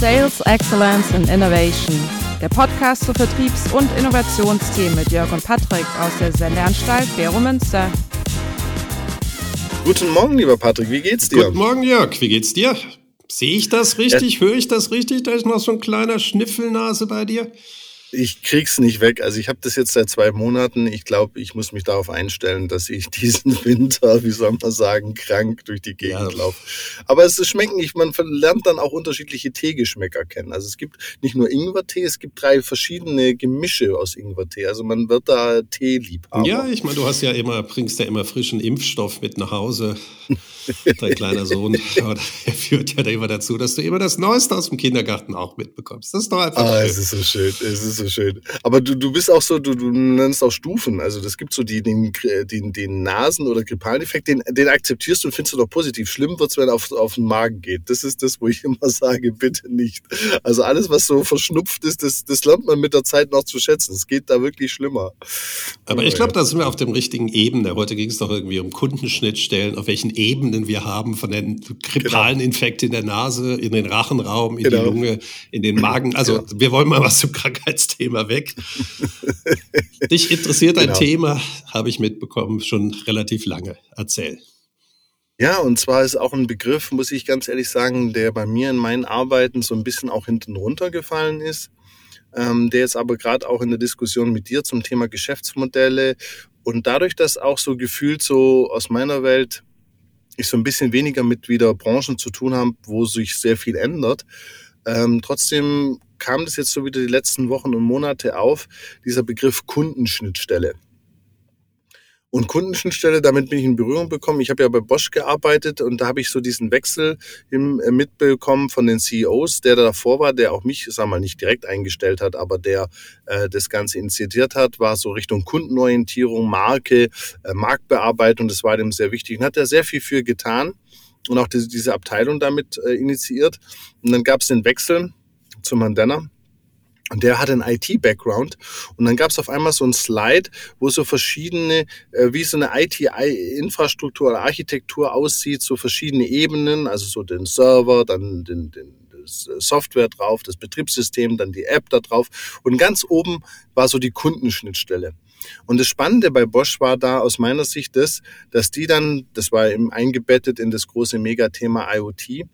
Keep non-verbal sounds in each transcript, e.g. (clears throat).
Sales Excellence and Innovation, der Podcast zu Vertriebs- und Innovationsthemen mit Jörg und Patrick aus der Sendeanstalt Vero Münster. Guten Morgen, lieber Patrick, wie geht's dir? Guten Morgen, Jörg, wie geht's dir? Sehe ich das richtig? Ja. Höre ich das richtig? Da ist noch so ein kleiner Schniffelnase bei dir ich krieg's nicht weg. Also ich habe das jetzt seit zwei Monaten. Ich glaube, ich muss mich darauf einstellen, dass ich (laughs) diesen Winter, wie soll man sagen, krank durch die Gegend ja. laufe. Aber es ist schmecken nicht. Man lernt dann auch unterschiedliche Teegeschmäcker kennen. Also es gibt nicht nur Ingwertee, es gibt drei verschiedene Gemische aus Ingwertee. Also man wird da Tee lieb haben. Ja, ich meine, du hast ja immer, bringst ja immer frischen Impfstoff mit nach Hause. (laughs) Dein kleiner Sohn, er führt ja immer dazu, dass du immer das Neueste aus dem Kindergarten auch mitbekommst. Das ist doch einfach ah, schön. Es ist so schön. Es ist so schön. Aber du, du bist auch so, du, du nennst auch Stufen. Also das gibt so die, den, den, den Nasen- oder grippalen Effekt, den, den akzeptierst du und findest du doch positiv. Schlimm wird es, wenn auf, auf den Magen geht. Das ist das, wo ich immer (laughs) sage, bitte nicht. Also alles, was so verschnupft ist, das, das lernt man mit der Zeit noch zu schätzen. Es geht da wirklich schlimmer. Aber ich glaube, da sind wir auf dem richtigen Ebene. Heute ging es doch irgendwie um Kundenschnittstellen, auf welchen Ebenen wir haben, von den grippalen genau. Infekt in der Nase, in den Rachenraum, in genau. die Lunge, in den Magen. Also ja. wir wollen mal was zum Krankheitsthema weg. Dich interessiert ein genau. Thema, habe ich mitbekommen, schon relativ lange. Erzähl. Ja, und zwar ist auch ein Begriff, muss ich ganz ehrlich sagen, der bei mir in meinen Arbeiten so ein bisschen auch hinten runtergefallen ist, ähm, der jetzt aber gerade auch in der Diskussion mit dir zum Thema Geschäftsmodelle und dadurch, dass auch so gefühlt so aus meiner Welt ich so ein bisschen weniger mit wieder Branchen zu tun habe, wo sich sehr viel ändert, ähm, trotzdem kam das jetzt so wieder die letzten Wochen und Monate auf, dieser Begriff Kundenschnittstelle. Und Kundenschnittstelle, damit bin ich in Berührung bekommen. Ich habe ja bei Bosch gearbeitet und da habe ich so diesen Wechsel im, äh, mitbekommen von den CEOs, der da davor war, der auch mich, sag mal, nicht direkt eingestellt hat, aber der äh, das Ganze initiiert hat, war so Richtung Kundenorientierung, Marke, äh, Marktbearbeitung, das war dem sehr wichtig und hat er sehr viel für getan und auch diese, diese Abteilung damit äh, initiiert. Und dann gab es den Wechsel zu Mandana. Und der hat einen IT-Background. Und dann gab es auf einmal so ein Slide, wo so verschiedene, äh, wie so eine IT-Infrastruktur oder Architektur aussieht, so verschiedene Ebenen, also so den Server, dann den, den Software drauf, das Betriebssystem, dann die App da drauf. Und ganz oben war so die Kundenschnittstelle. Und das Spannende bei Bosch war da aus meiner Sicht das, dass die dann, das war eben eingebettet in das große Megathema IoT,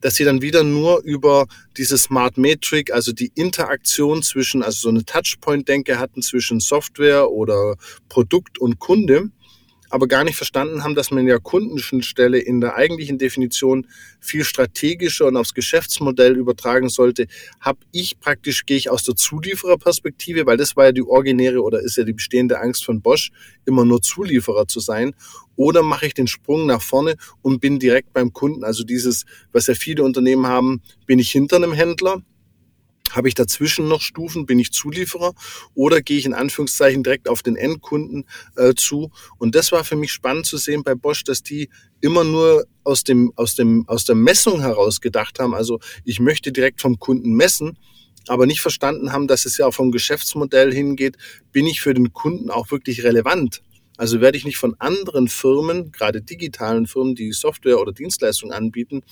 dass sie dann wieder nur über diese Smart Metric, also die Interaktion zwischen, also so eine Touchpoint-Denke hatten zwischen Software oder Produkt und Kunde aber gar nicht verstanden haben, dass man ja Kundenschnittstelle in der eigentlichen Definition viel strategischer und aufs Geschäftsmodell übertragen sollte, habe ich praktisch, gehe ich aus der Zuliefererperspektive, weil das war ja die originäre oder ist ja die bestehende Angst von Bosch, immer nur Zulieferer zu sein, oder mache ich den Sprung nach vorne und bin direkt beim Kunden. Also dieses, was ja viele Unternehmen haben, bin ich hinter einem Händler, habe ich dazwischen noch Stufen? Bin ich Zulieferer oder gehe ich in Anführungszeichen direkt auf den Endkunden äh, zu? Und das war für mich spannend zu sehen bei Bosch, dass die immer nur aus dem aus dem aus der Messung heraus gedacht haben. Also ich möchte direkt vom Kunden messen, aber nicht verstanden haben, dass es ja auch vom Geschäftsmodell hingeht. Bin ich für den Kunden auch wirklich relevant? Also werde ich nicht von anderen Firmen, gerade digitalen Firmen, die Software oder Dienstleistungen anbieten,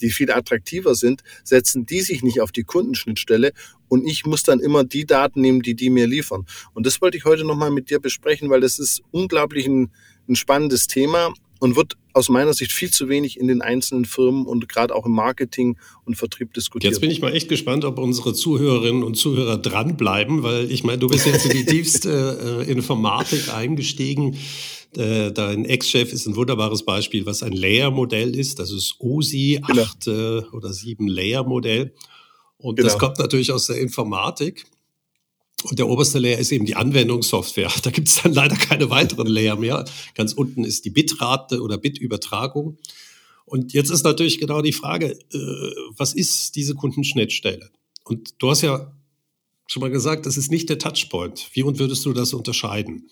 die viel attraktiver sind, setzen die sich nicht auf die Kundenschnittstelle und ich muss dann immer die Daten nehmen, die die mir liefern. Und das wollte ich heute nochmal mit dir besprechen, weil das ist unglaublich ein, ein spannendes Thema und wird aus meiner Sicht viel zu wenig in den einzelnen Firmen und gerade auch im Marketing und Vertrieb diskutiert. Jetzt bin ich mal echt gespannt, ob unsere Zuhörerinnen und Zuhörer dranbleiben, weil ich meine, du bist jetzt in die (laughs) tiefste äh, Informatik eingestiegen. Äh, dein Ex-Chef ist ein wunderbares Beispiel, was ein Layer-Modell ist. Das ist OSI, genau. acht äh, oder sieben Layer-Modell. Und genau. das kommt natürlich aus der Informatik. Und der oberste Layer ist eben die Anwendungssoftware. (laughs) Da gibt es dann leider keine weiteren Layer mehr. Ganz unten ist die Bitrate oder Bitübertragung. Und jetzt ist natürlich genau die Frage, äh, was ist diese Kundenschnittstelle? Und du hast ja schon mal gesagt, das ist nicht der Touchpoint. Wie und würdest du das unterscheiden?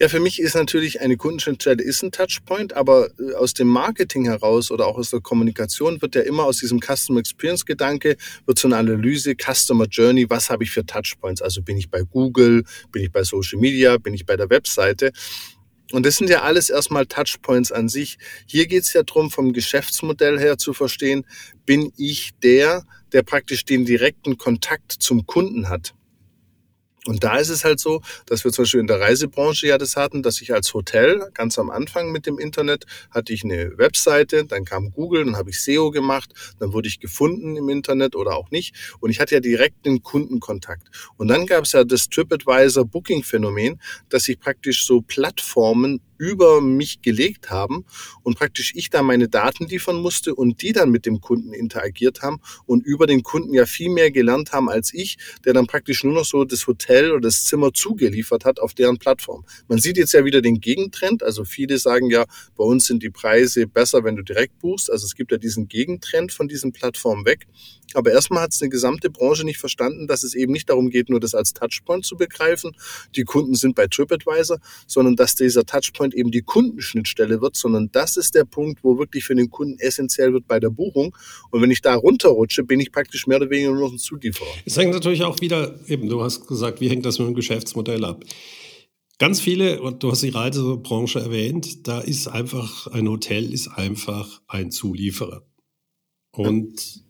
Ja, für mich ist natürlich eine Kundenschnittstelle ist ein Touchpoint, aber äh, aus dem Marketing heraus oder auch aus der Kommunikation wird ja immer aus diesem Customer Experience Gedanke wird so eine Analyse Customer Journey, was habe ich für Touchpoints? Also bin ich bei Google, bin ich bei Social Media, bin ich bei der Webseite? Und das sind ja alles erstmal Touchpoints an sich. Hier geht es ja darum, vom Geschäftsmodell her zu verstehen, bin ich der, der praktisch den direkten Kontakt zum Kunden hat. Und da ist es halt so, dass wir zum Beispiel in der Reisebranche ja das hatten, dass ich als Hotel ganz am Anfang mit dem Internet hatte ich eine Webseite, dann kam Google, dann habe ich SEO gemacht, dann wurde ich gefunden im Internet oder auch nicht. Und ich hatte ja direkt den Kundenkontakt. Und dann gab es ja das TripAdvisor Booking Phänomen, dass sich praktisch so Plattformen über mich gelegt haben und praktisch ich da meine Daten liefern musste und die dann mit dem Kunden interagiert haben und über den Kunden ja viel mehr gelernt haben als ich, der dann praktisch nur noch so das Hotel oder das Zimmer zugeliefert hat auf deren Plattform. Man sieht jetzt ja wieder den Gegentrend, also viele sagen ja, bei uns sind die Preise besser, wenn du direkt buchst, also es gibt ja diesen Gegentrend von diesen Plattformen weg. Aber erstmal hat es eine gesamte Branche nicht verstanden, dass es eben nicht darum geht, nur das als Touchpoint zu begreifen. Die Kunden sind bei TripAdvisor, sondern dass dieser Touchpoint eben die Kundenschnittstelle wird, sondern das ist der Punkt, wo wirklich für den Kunden essentiell wird bei der Buchung. Und wenn ich da runterrutsche, bin ich praktisch mehr oder weniger nur noch ein Zulieferer. Es hängt natürlich auch wieder, eben, du hast gesagt, wie hängt das mit dem Geschäftsmodell ab? Ganz viele, und du hast die Reisebranche erwähnt, da ist einfach, ein Hotel ist einfach ein Zulieferer. Und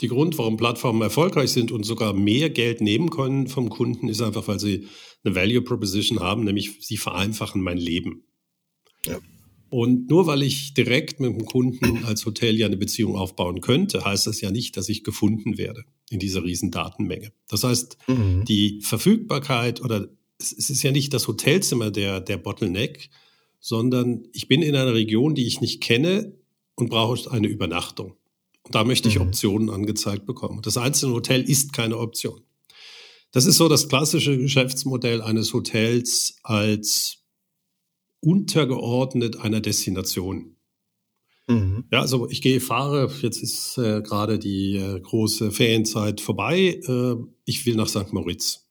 die Grund, warum Plattformen erfolgreich sind und sogar mehr Geld nehmen können vom Kunden, ist einfach, weil sie eine Value Proposition haben, nämlich sie vereinfachen mein Leben. Ja. Und nur weil ich direkt mit dem Kunden als Hotel ja eine Beziehung aufbauen könnte, heißt das ja nicht, dass ich gefunden werde in dieser riesen Datenmenge. Das heißt, mhm. die Verfügbarkeit oder es ist ja nicht das Hotelzimmer der, der Bottleneck, sondern ich bin in einer Region, die ich nicht kenne und brauche eine Übernachtung. Und da möchte ich mhm. Optionen angezeigt bekommen. Das einzelne Hotel ist keine Option. Das ist so das klassische Geschäftsmodell eines Hotels als untergeordnet einer Destination. Mhm. Ja, also ich gehe, fahre, jetzt ist äh, gerade die äh, große Ferienzeit vorbei, äh, ich will nach St. Moritz.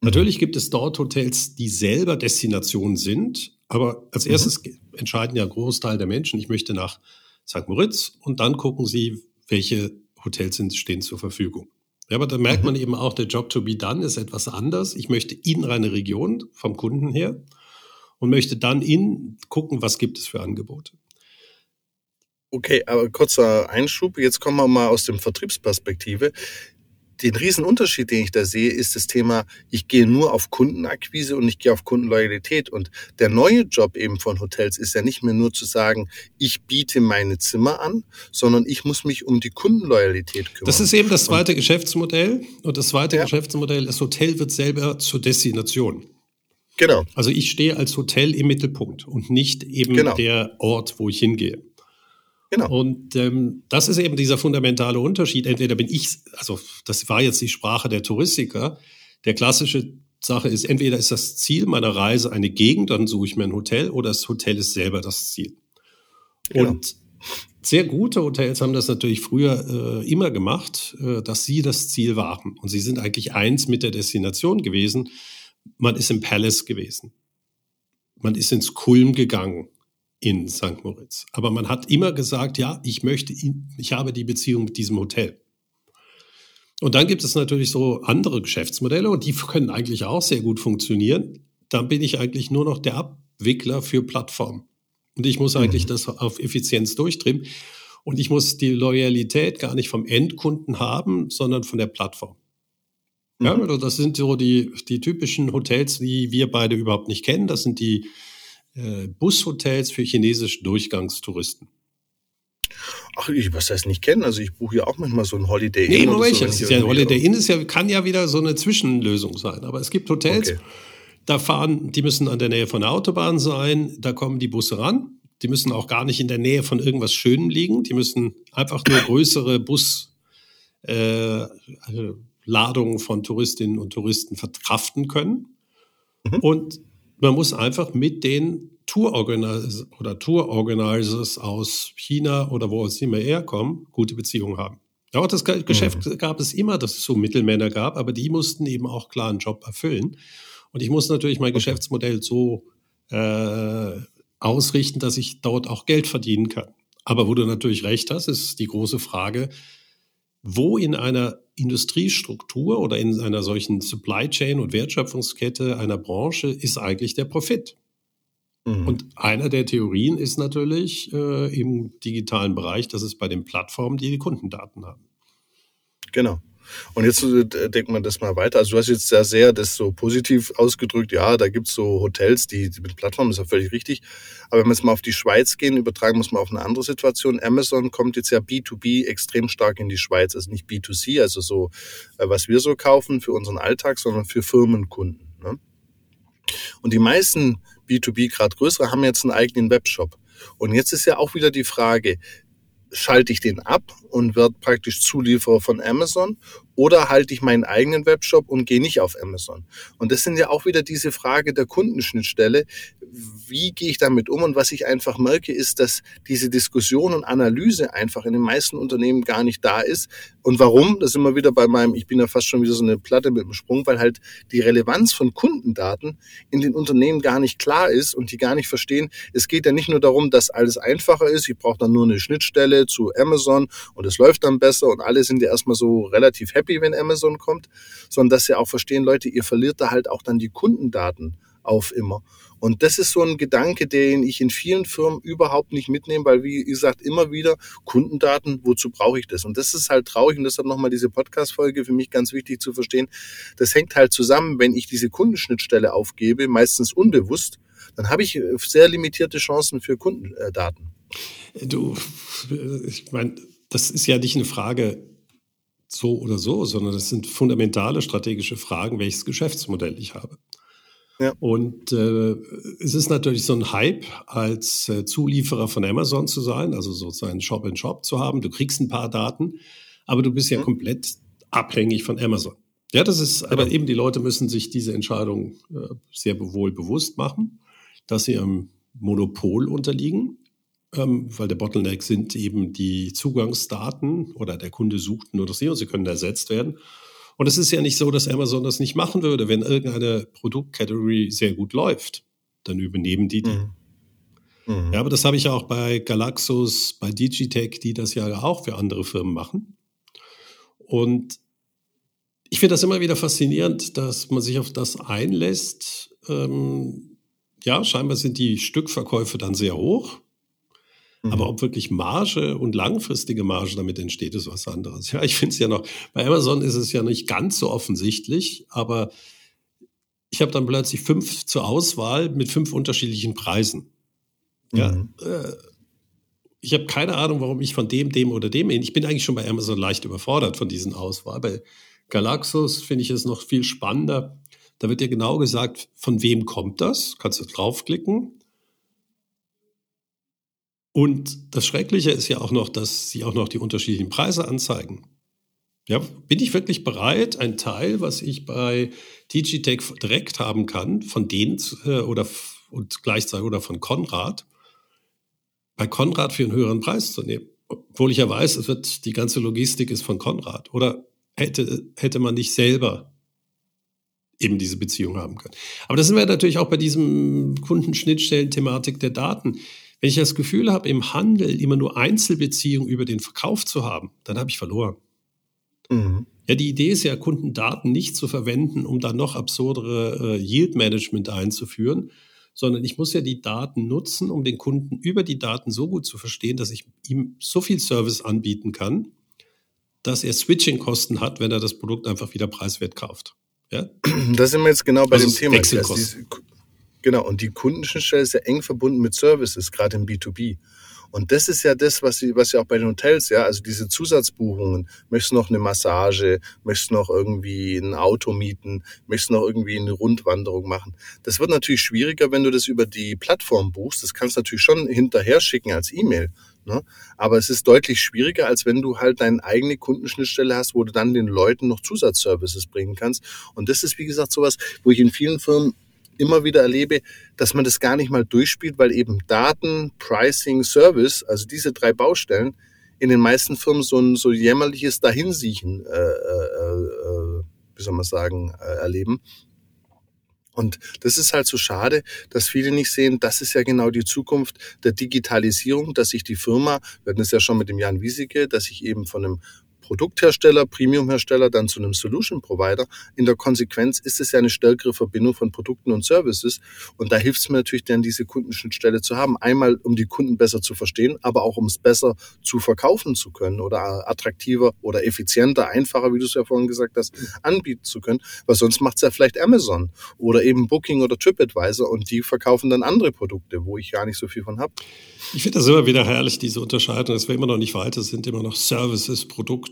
Mhm. Natürlich gibt es dort Hotels, die selber Destination sind, aber als mhm. erstes mhm. entscheiden ja ein Großteil der Menschen, ich möchte nach St. Moritz und dann gucken Sie, welche Hotels sind, stehen zur Verfügung. Ja, aber da merkt man mhm. eben auch, der Job to be done ist etwas anders. Ich möchte in eine Region vom Kunden her und möchte dann in gucken, was gibt es für Angebote. Okay, aber kurzer Einschub. Jetzt kommen wir mal aus dem Vertriebsperspektive den riesen Unterschied, den ich da sehe, ist das Thema, ich gehe nur auf Kundenakquise und ich gehe auf Kundenloyalität. Und der neue Job eben von Hotels ist ja nicht mehr nur zu sagen, ich biete meine Zimmer an, sondern ich muss mich um die Kundenloyalität kümmern. Das ist eben das zweite und, Geschäftsmodell. Und das zweite ja. Geschäftsmodell, das Hotel wird selber zur Destination. Genau. Also ich stehe als Hotel im Mittelpunkt und nicht eben genau. der Ort, wo ich hingehe. Genau. Und ähm, das ist eben dieser fundamentale Unterschied. Entweder bin ich, also das war jetzt die Sprache der Touristiker. Der klassische Sache ist, entweder ist das Ziel meiner Reise eine Gegend, dann suche ich mir ein Hotel, oder das Hotel ist selber das Ziel. Genau. Und sehr gute Hotels haben das natürlich früher äh, immer gemacht, äh, dass sie das Ziel waren. Und sie sind eigentlich eins mit der Destination gewesen. Man ist im Palace gewesen. Man ist ins Kulm gegangen in St. Moritz. Aber man hat immer gesagt, ja, ich möchte, ich habe die Beziehung mit diesem Hotel. Und dann gibt es natürlich so andere Geschäftsmodelle und die können eigentlich auch sehr gut funktionieren. Dann bin ich eigentlich nur noch der Abwickler für Plattformen. Und ich muss eigentlich mhm. das auf Effizienz durchdrehen. Und ich muss die Loyalität gar nicht vom Endkunden haben, sondern von der Plattform. Mhm. Ja, also das sind so die, die typischen Hotels, die wir beide überhaupt nicht kennen. Das sind die äh, Bushotels für chinesische Durchgangstouristen. Ach, ich was heißt nicht kennen. Also ich buche ja auch manchmal so ein Holiday Inn. Nee, Moment, so, ist ja, Holiday Inn ist ja, kann ja wieder so eine Zwischenlösung sein. Aber es gibt Hotels, okay. da fahren, die müssen an der Nähe von der Autobahn sein, da kommen die Busse ran. Die müssen auch gar nicht in der Nähe von irgendwas Schönem liegen. Die müssen einfach nur größere Busladungen äh, von Touristinnen und Touristen verkraften können. Mhm. Und man muss einfach mit den Tour-Organizers oder Tour-Organizers aus China oder wo es immer herkommen, gute Beziehungen haben. Ja, auch das Geschäft mhm. gab es immer, dass es so Mittelmänner gab, aber die mussten eben auch klar einen Job erfüllen. Und ich muss natürlich mein okay. Geschäftsmodell so äh, ausrichten, dass ich dort auch Geld verdienen kann. Aber wo du natürlich recht hast, ist die große Frage, wo in einer Industriestruktur oder in einer solchen Supply Chain und Wertschöpfungskette einer Branche ist eigentlich der Profit. Mhm. Und einer der Theorien ist natürlich äh, im digitalen Bereich, dass es bei den Plattformen, die die Kundendaten haben. Genau. Und jetzt äh, denkt man das mal weiter. Also du hast jetzt sehr, sehr das so positiv ausgedrückt. Ja, da gibt's so Hotels, die, die mit Plattformen, ist ja völlig richtig. Aber wenn wir jetzt mal auf die Schweiz gehen, übertragen muss man auf eine andere Situation. Amazon kommt jetzt ja B2B extrem stark in die Schweiz. Also nicht B2C, also so, äh, was wir so kaufen für unseren Alltag, sondern für Firmenkunden. Ne? Und die meisten B2B, gerade größere, haben jetzt einen eigenen Webshop. Und jetzt ist ja auch wieder die Frage, schalte ich den ab und werde praktisch Zulieferer von Amazon oder halte ich meinen eigenen Webshop und gehe nicht auf Amazon? Und das sind ja auch wieder diese Frage der Kundenschnittstelle. Wie gehe ich damit um? Und was ich einfach merke, ist, dass diese Diskussion und Analyse einfach in den meisten Unternehmen gar nicht da ist. Und warum? Das ist immer wieder bei meinem, ich bin ja fast schon wieder so eine Platte mit dem Sprung, weil halt die Relevanz von Kundendaten in den Unternehmen gar nicht klar ist und die gar nicht verstehen. Es geht ja nicht nur darum, dass alles einfacher ist. Ich brauche dann nur eine Schnittstelle zu Amazon und es läuft dann besser und alle sind ja erstmal so relativ happy happy, wenn Amazon kommt, sondern dass sie auch verstehen, Leute, ihr verliert da halt auch dann die Kundendaten auf immer. Und das ist so ein Gedanke, den ich in vielen Firmen überhaupt nicht mitnehme, weil, wie gesagt, immer wieder Kundendaten, wozu brauche ich das? Und das ist halt traurig und deshalb nochmal diese Podcast-Folge für mich ganz wichtig zu verstehen. Das hängt halt zusammen, wenn ich diese Kundenschnittstelle aufgebe, meistens unbewusst, dann habe ich sehr limitierte Chancen für Kundendaten. Du, ich meine, das ist ja nicht eine Frage so oder so, sondern das sind fundamentale strategische Fragen, welches Geschäftsmodell ich habe. Ja. Und äh, es ist natürlich so ein Hype, als äh, Zulieferer von Amazon zu sein, also sozusagen Shop in Shop zu haben. Du kriegst ein paar Daten, aber du bist ja mhm. komplett abhängig von Amazon. Ja, das ist, aber eben die Leute müssen sich diese Entscheidung äh, sehr wohl bewusst machen, dass sie einem Monopol unterliegen weil der Bottleneck sind eben die Zugangsdaten oder der Kunde sucht nur das hier und sie können ersetzt werden. Und es ist ja nicht so, dass Amazon das nicht machen würde. Wenn irgendeine Produktcategory sehr gut läuft, dann übernehmen die die. Mhm. Mhm. Ja, aber das habe ich auch bei Galaxus, bei Digitech, die das ja auch für andere Firmen machen. Und ich finde das immer wieder faszinierend, dass man sich auf das einlässt. Ähm, ja, scheinbar sind die Stückverkäufe dann sehr hoch. Aber mhm. ob wirklich Marge und langfristige Marge damit entsteht, ist was anderes. Ja, ich finde es ja noch, bei Amazon ist es ja nicht ganz so offensichtlich, aber ich habe dann plötzlich fünf zur Auswahl mit fünf unterschiedlichen Preisen. Ja, mhm. äh, ich habe keine Ahnung, warum ich von dem, dem oder dem, ich bin eigentlich schon bei Amazon leicht überfordert von diesen Auswahl. Bei Galaxus finde ich es noch viel spannender. Da wird dir genau gesagt, von wem kommt das? Kannst du draufklicken und das Schreckliche ist ja auch noch, dass sie auch noch die unterschiedlichen Preise anzeigen. Ja, bin ich wirklich bereit, ein Teil, was ich bei Digitech direkt haben kann, von denen äh, oder und gleichzeitig oder von Konrad, bei Konrad für einen höheren Preis zu nehmen? Obwohl ich ja weiß, es wird, die ganze Logistik ist von Konrad. Oder hätte, hätte man nicht selber eben diese Beziehung haben können? Aber das sind wir natürlich auch bei diesem Kundenschnittstellen-Thematik der Daten. Wenn ich das Gefühl habe, im Handel immer nur Einzelbeziehungen über den Verkauf zu haben, dann habe ich verloren. Mhm. Ja, die Idee ist ja, Kundendaten nicht zu verwenden, um dann noch absurdere äh, Yield-Management einzuführen, sondern ich muss ja die Daten nutzen, um den Kunden über die Daten so gut zu verstehen, dass ich ihm so viel Service anbieten kann, dass er Switching-Kosten hat, wenn er das Produkt einfach wieder preiswert kauft. Ja? Da sind wir jetzt genau bei also dem Thema. Wechselkosten. Genau, und die Kundenschnittstelle ist ja eng verbunden mit Services, gerade im B2B. Und das ist ja das, was sie, was ja auch bei den Hotels, ja, also diese Zusatzbuchungen. Möchtest du noch eine Massage? Möchtest du noch irgendwie ein Auto mieten? Möchtest du noch irgendwie eine Rundwanderung machen? Das wird natürlich schwieriger, wenn du das über die Plattform buchst. Das kannst du natürlich schon hinterher schicken als E-Mail. Ne? Aber es ist deutlich schwieriger, als wenn du halt deine eigene Kundenschnittstelle hast, wo du dann den Leuten noch Zusatzservices bringen kannst. Und das ist, wie gesagt, sowas, wo ich in vielen Firmen immer wieder erlebe, dass man das gar nicht mal durchspielt, weil eben Daten, Pricing, Service, also diese drei Baustellen, in den meisten Firmen so ein so jämmerliches Dahinsiechen, äh, äh, äh, wie soll man sagen, äh, erleben. Und das ist halt so schade, dass viele nicht sehen, das ist ja genau die Zukunft der Digitalisierung, dass sich die Firma, wir hatten es ja schon mit dem Jan Wiesike, dass ich eben von einem Produkthersteller, Premiumhersteller dann zu einem Solution Provider. In der Konsequenz ist es ja eine stärkere Verbindung von Produkten und Services. Und da hilft es mir natürlich dann, diese Kundenschnittstelle zu haben. Einmal, um die Kunden besser zu verstehen, aber auch um es besser zu verkaufen zu können oder attraktiver oder effizienter, einfacher, wie du es ja vorhin gesagt hast, anbieten zu können. Weil sonst macht es ja vielleicht Amazon oder eben Booking oder TripAdvisor und die verkaufen dann andere Produkte, wo ich gar nicht so viel von habe. Ich finde das immer wieder herrlich, diese Unterscheidung, dass wir immer noch nicht weiter sind, immer noch Services, Produkte.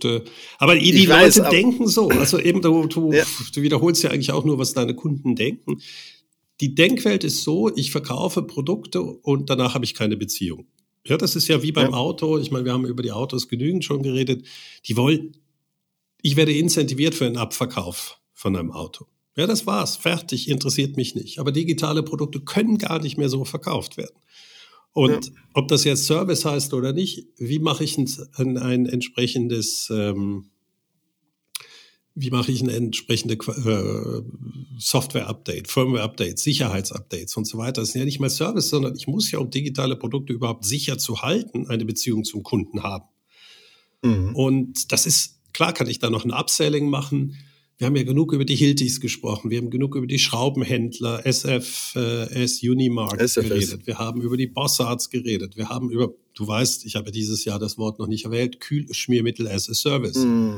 Aber die ich Leute weiß, denken so. Also eben, du, du, ja. du wiederholst ja eigentlich auch nur, was deine Kunden denken. Die Denkwelt ist so, ich verkaufe Produkte und danach habe ich keine Beziehung. Ja, das ist ja wie beim ja. Auto. Ich meine, wir haben über die Autos genügend schon geredet. Die wollen, ich werde incentiviert für einen Abverkauf von einem Auto. Ja, das war's. Fertig. Interessiert mich nicht. Aber digitale Produkte können gar nicht mehr so verkauft werden. Und ja. ob das jetzt Service heißt oder nicht, wie mache ich ein, ein, entsprechendes, ähm, wie mache ich ein entsprechende äh, Software-Update, Firmware-Update, Sicherheits-Updates und so weiter. Das sind ja nicht mal Service, sondern ich muss ja, um digitale Produkte überhaupt sicher zu halten, eine Beziehung zum Kunden haben. Mhm. Und das ist, klar kann ich da noch ein Upselling machen, wir haben ja genug über die Hiltis gesprochen, wir haben genug über die Schraubenhändler, SF, äh, Unimark SFS. geredet, wir haben über die Bossarts geredet, wir haben über, du weißt, ich habe dieses Jahr das Wort noch nicht erwähnt, Kühlschmiermittel as a Service. Mm.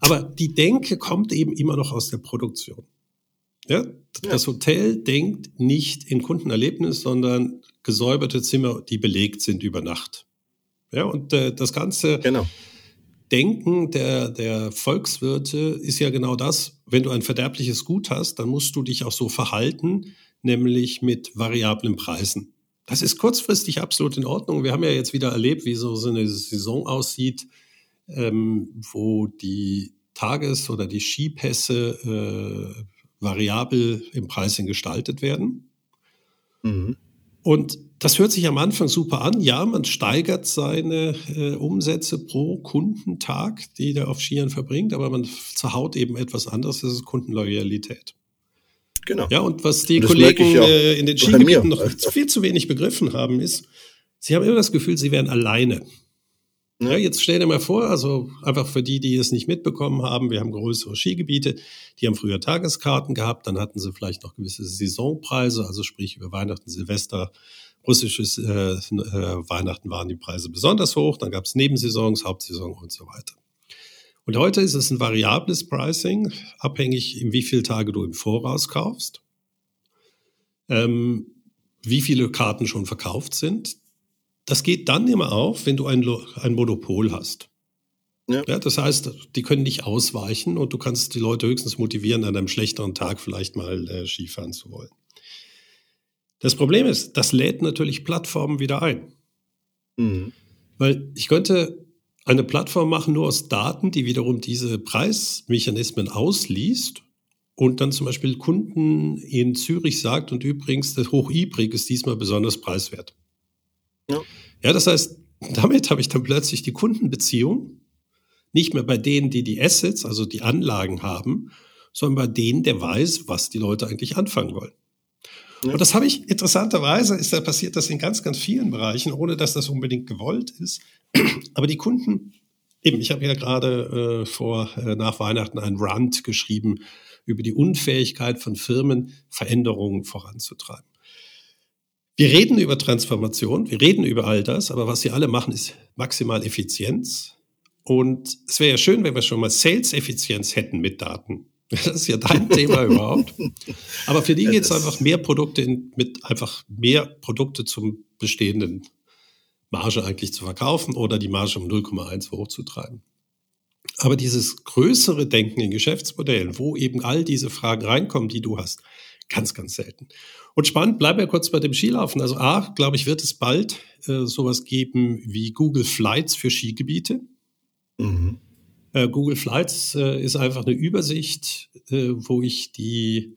Aber die Denke kommt eben immer noch aus der Produktion. Ja? Das ja. Hotel denkt nicht in Kundenerlebnis, sondern gesäuberte Zimmer, die belegt sind über Nacht. Ja, und äh, das Ganze genau. Denken der, der Volkswirte ist ja genau das, wenn du ein verderbliches Gut hast, dann musst du dich auch so verhalten, nämlich mit variablen Preisen. Das ist kurzfristig absolut in Ordnung. Wir haben ja jetzt wieder erlebt, wie so, eine Saison aussieht, ähm, wo die Tages- oder die Skipässe äh, variabel im Pricing gestaltet werden. Mhm. Und das hört sich am Anfang super an. Ja, man steigert seine äh, Umsätze pro Kundentag, die der auf Skiern verbringt, aber man zerhaut eben etwas anderes, das ist Kundenloyalität. Genau. Ja, und was die und Kollegen äh, in den Skigebieten noch viel zu wenig begriffen haben, ist, sie haben immer das Gefühl, sie wären alleine. Ja, jetzt stell dir mal vor, also einfach für die, die es nicht mitbekommen haben, wir haben größere Skigebiete, die haben früher Tageskarten gehabt, dann hatten sie vielleicht noch gewisse Saisonpreise, also sprich über Weihnachten, Silvester, russisches äh, äh, Weihnachten waren die Preise besonders hoch, dann gab es Nebensaisons, Hauptsaison und so weiter. Und heute ist es ein variables Pricing, abhängig, in wie viele Tage du im Voraus kaufst, ähm, wie viele Karten schon verkauft sind. Das geht dann immer auf, wenn du ein, ein Monopol hast. Ja. ja. das heißt, die können nicht ausweichen und du kannst die Leute höchstens motivieren, an einem schlechteren Tag vielleicht mal äh, Skifahren zu wollen. Das Problem ist, das lädt natürlich Plattformen wieder ein. Mhm. Weil ich könnte eine Plattform machen nur aus Daten, die wiederum diese Preismechanismen ausliest und dann zum Beispiel Kunden in Zürich sagt, und übrigens, das Hochibrig ist diesmal besonders preiswert. Ja. ja, das heißt, damit habe ich dann plötzlich die Kundenbeziehung nicht mehr bei denen, die die Assets, also die Anlagen haben, sondern bei denen, der weiß, was die Leute eigentlich anfangen wollen. Und das habe ich interessanterweise, ist da passiert das in ganz, ganz vielen Bereichen, ohne dass das unbedingt gewollt ist. (clears throat) Aber die Kunden, eben, ich habe ja gerade äh, vor äh, nach Weihnachten einen Rant geschrieben über die Unfähigkeit von Firmen, Veränderungen voranzutreiben. Wir reden über Transformation, wir reden über all das, aber was sie alle machen, ist maximal Effizienz. Und es wäre ja schön, wenn wir schon mal Sales-Effizienz hätten mit Daten. (laughs) Das ist ja dein Thema (laughs) überhaupt. Aber für die geht es einfach mehr Produkte in, mit einfach mehr Produkte zum bestehenden Marge eigentlich zu verkaufen oder die Marge um 0,1 hochzutreiben. Aber dieses größere Denken in Geschäftsmodellen, wo eben all diese Fragen reinkommen, die du hast, ganz, ganz selten. Und spannend, bleiben wir kurz bei dem Skilaufen. Also A, glaube ich, wird es bald äh, sowas geben wie Google Flights für Skigebiete. Mhm. Äh, Google Flights äh, ist einfach eine Übersicht, äh, wo ich die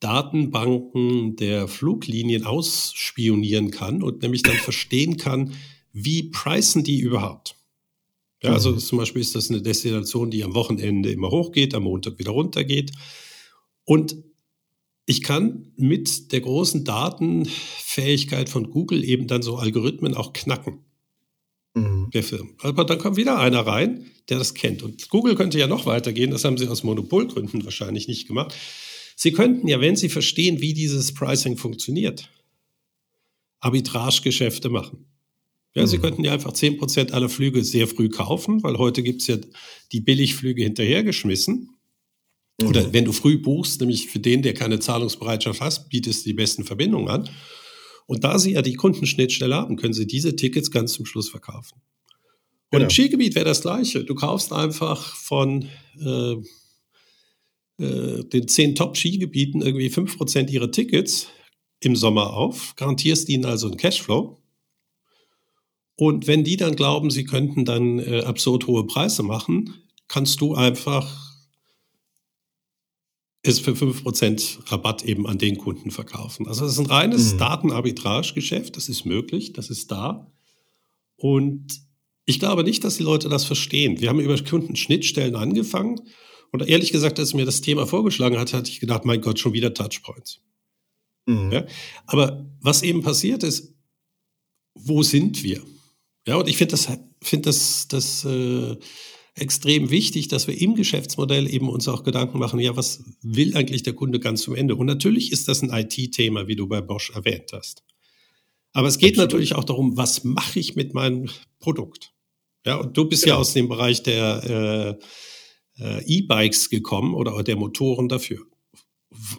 Datenbanken der Fluglinien ausspionieren kann und nämlich dann verstehen kann, wie preisen die überhaupt. Ja, also mhm. zum Beispiel ist das eine Destination, die am Wochenende immer hochgeht, am Montag wieder runtergeht. Und ich kann mit der großen Datenfähigkeit von Google eben dann so Algorithmen auch knacken. Mhm. der Firmen. Aber dann kommt wieder einer rein, der das kennt. Und Google könnte ja noch weitergehen, das haben sie aus Monopolgründen wahrscheinlich nicht gemacht. Sie könnten ja, wenn Sie verstehen, wie dieses Pricing funktioniert, Arbitragegeschäfte machen. Ja, mhm. Sie könnten ja einfach 10% aller Flüge sehr früh kaufen, weil heute gibt es ja die Billigflüge hinterhergeschmissen. Mhm. Oder wenn du früh buchst, nämlich für den, der keine Zahlungsbereitschaft hat, bietest du die besten Verbindungen an. Und da Sie ja die Kundenschnittstelle haben, können Sie diese Tickets ganz zum Schluss verkaufen. Und genau. im Skigebiet wäre das Gleiche. Du kaufst einfach von äh, äh, den zehn Top-Skigebieten irgendwie fünf Prozent ihrer Tickets im Sommer auf, garantierst ihnen also einen Cashflow. Und wenn die dann glauben, sie könnten dann äh, absurd hohe Preise machen, kannst du einfach es für 5% Rabatt eben an den Kunden verkaufen. Also das ist ein reines mhm. Datenarbitrage-Geschäft, das ist möglich, das ist da. Und ich glaube nicht, dass die Leute das verstehen. Wir haben über Kundenschnittstellen angefangen und ehrlich gesagt, als mir das Thema vorgeschlagen hat, hatte ich gedacht, mein Gott, schon wieder Touchpoints. Mhm. Ja? Aber was eben passiert ist, wo sind wir? Ja, und ich finde das, finde das, das äh, extrem wichtig, dass wir im Geschäftsmodell eben uns auch Gedanken machen, ja, was will eigentlich der Kunde ganz zum Ende? Und natürlich ist das ein IT-Thema, wie du bei Bosch erwähnt hast. Aber es geht Absolut. natürlich auch darum, was mache ich mit meinem Produkt? Ja, und du bist genau. ja aus dem Bereich der äh, äh, E-Bikes gekommen oder der Motoren dafür.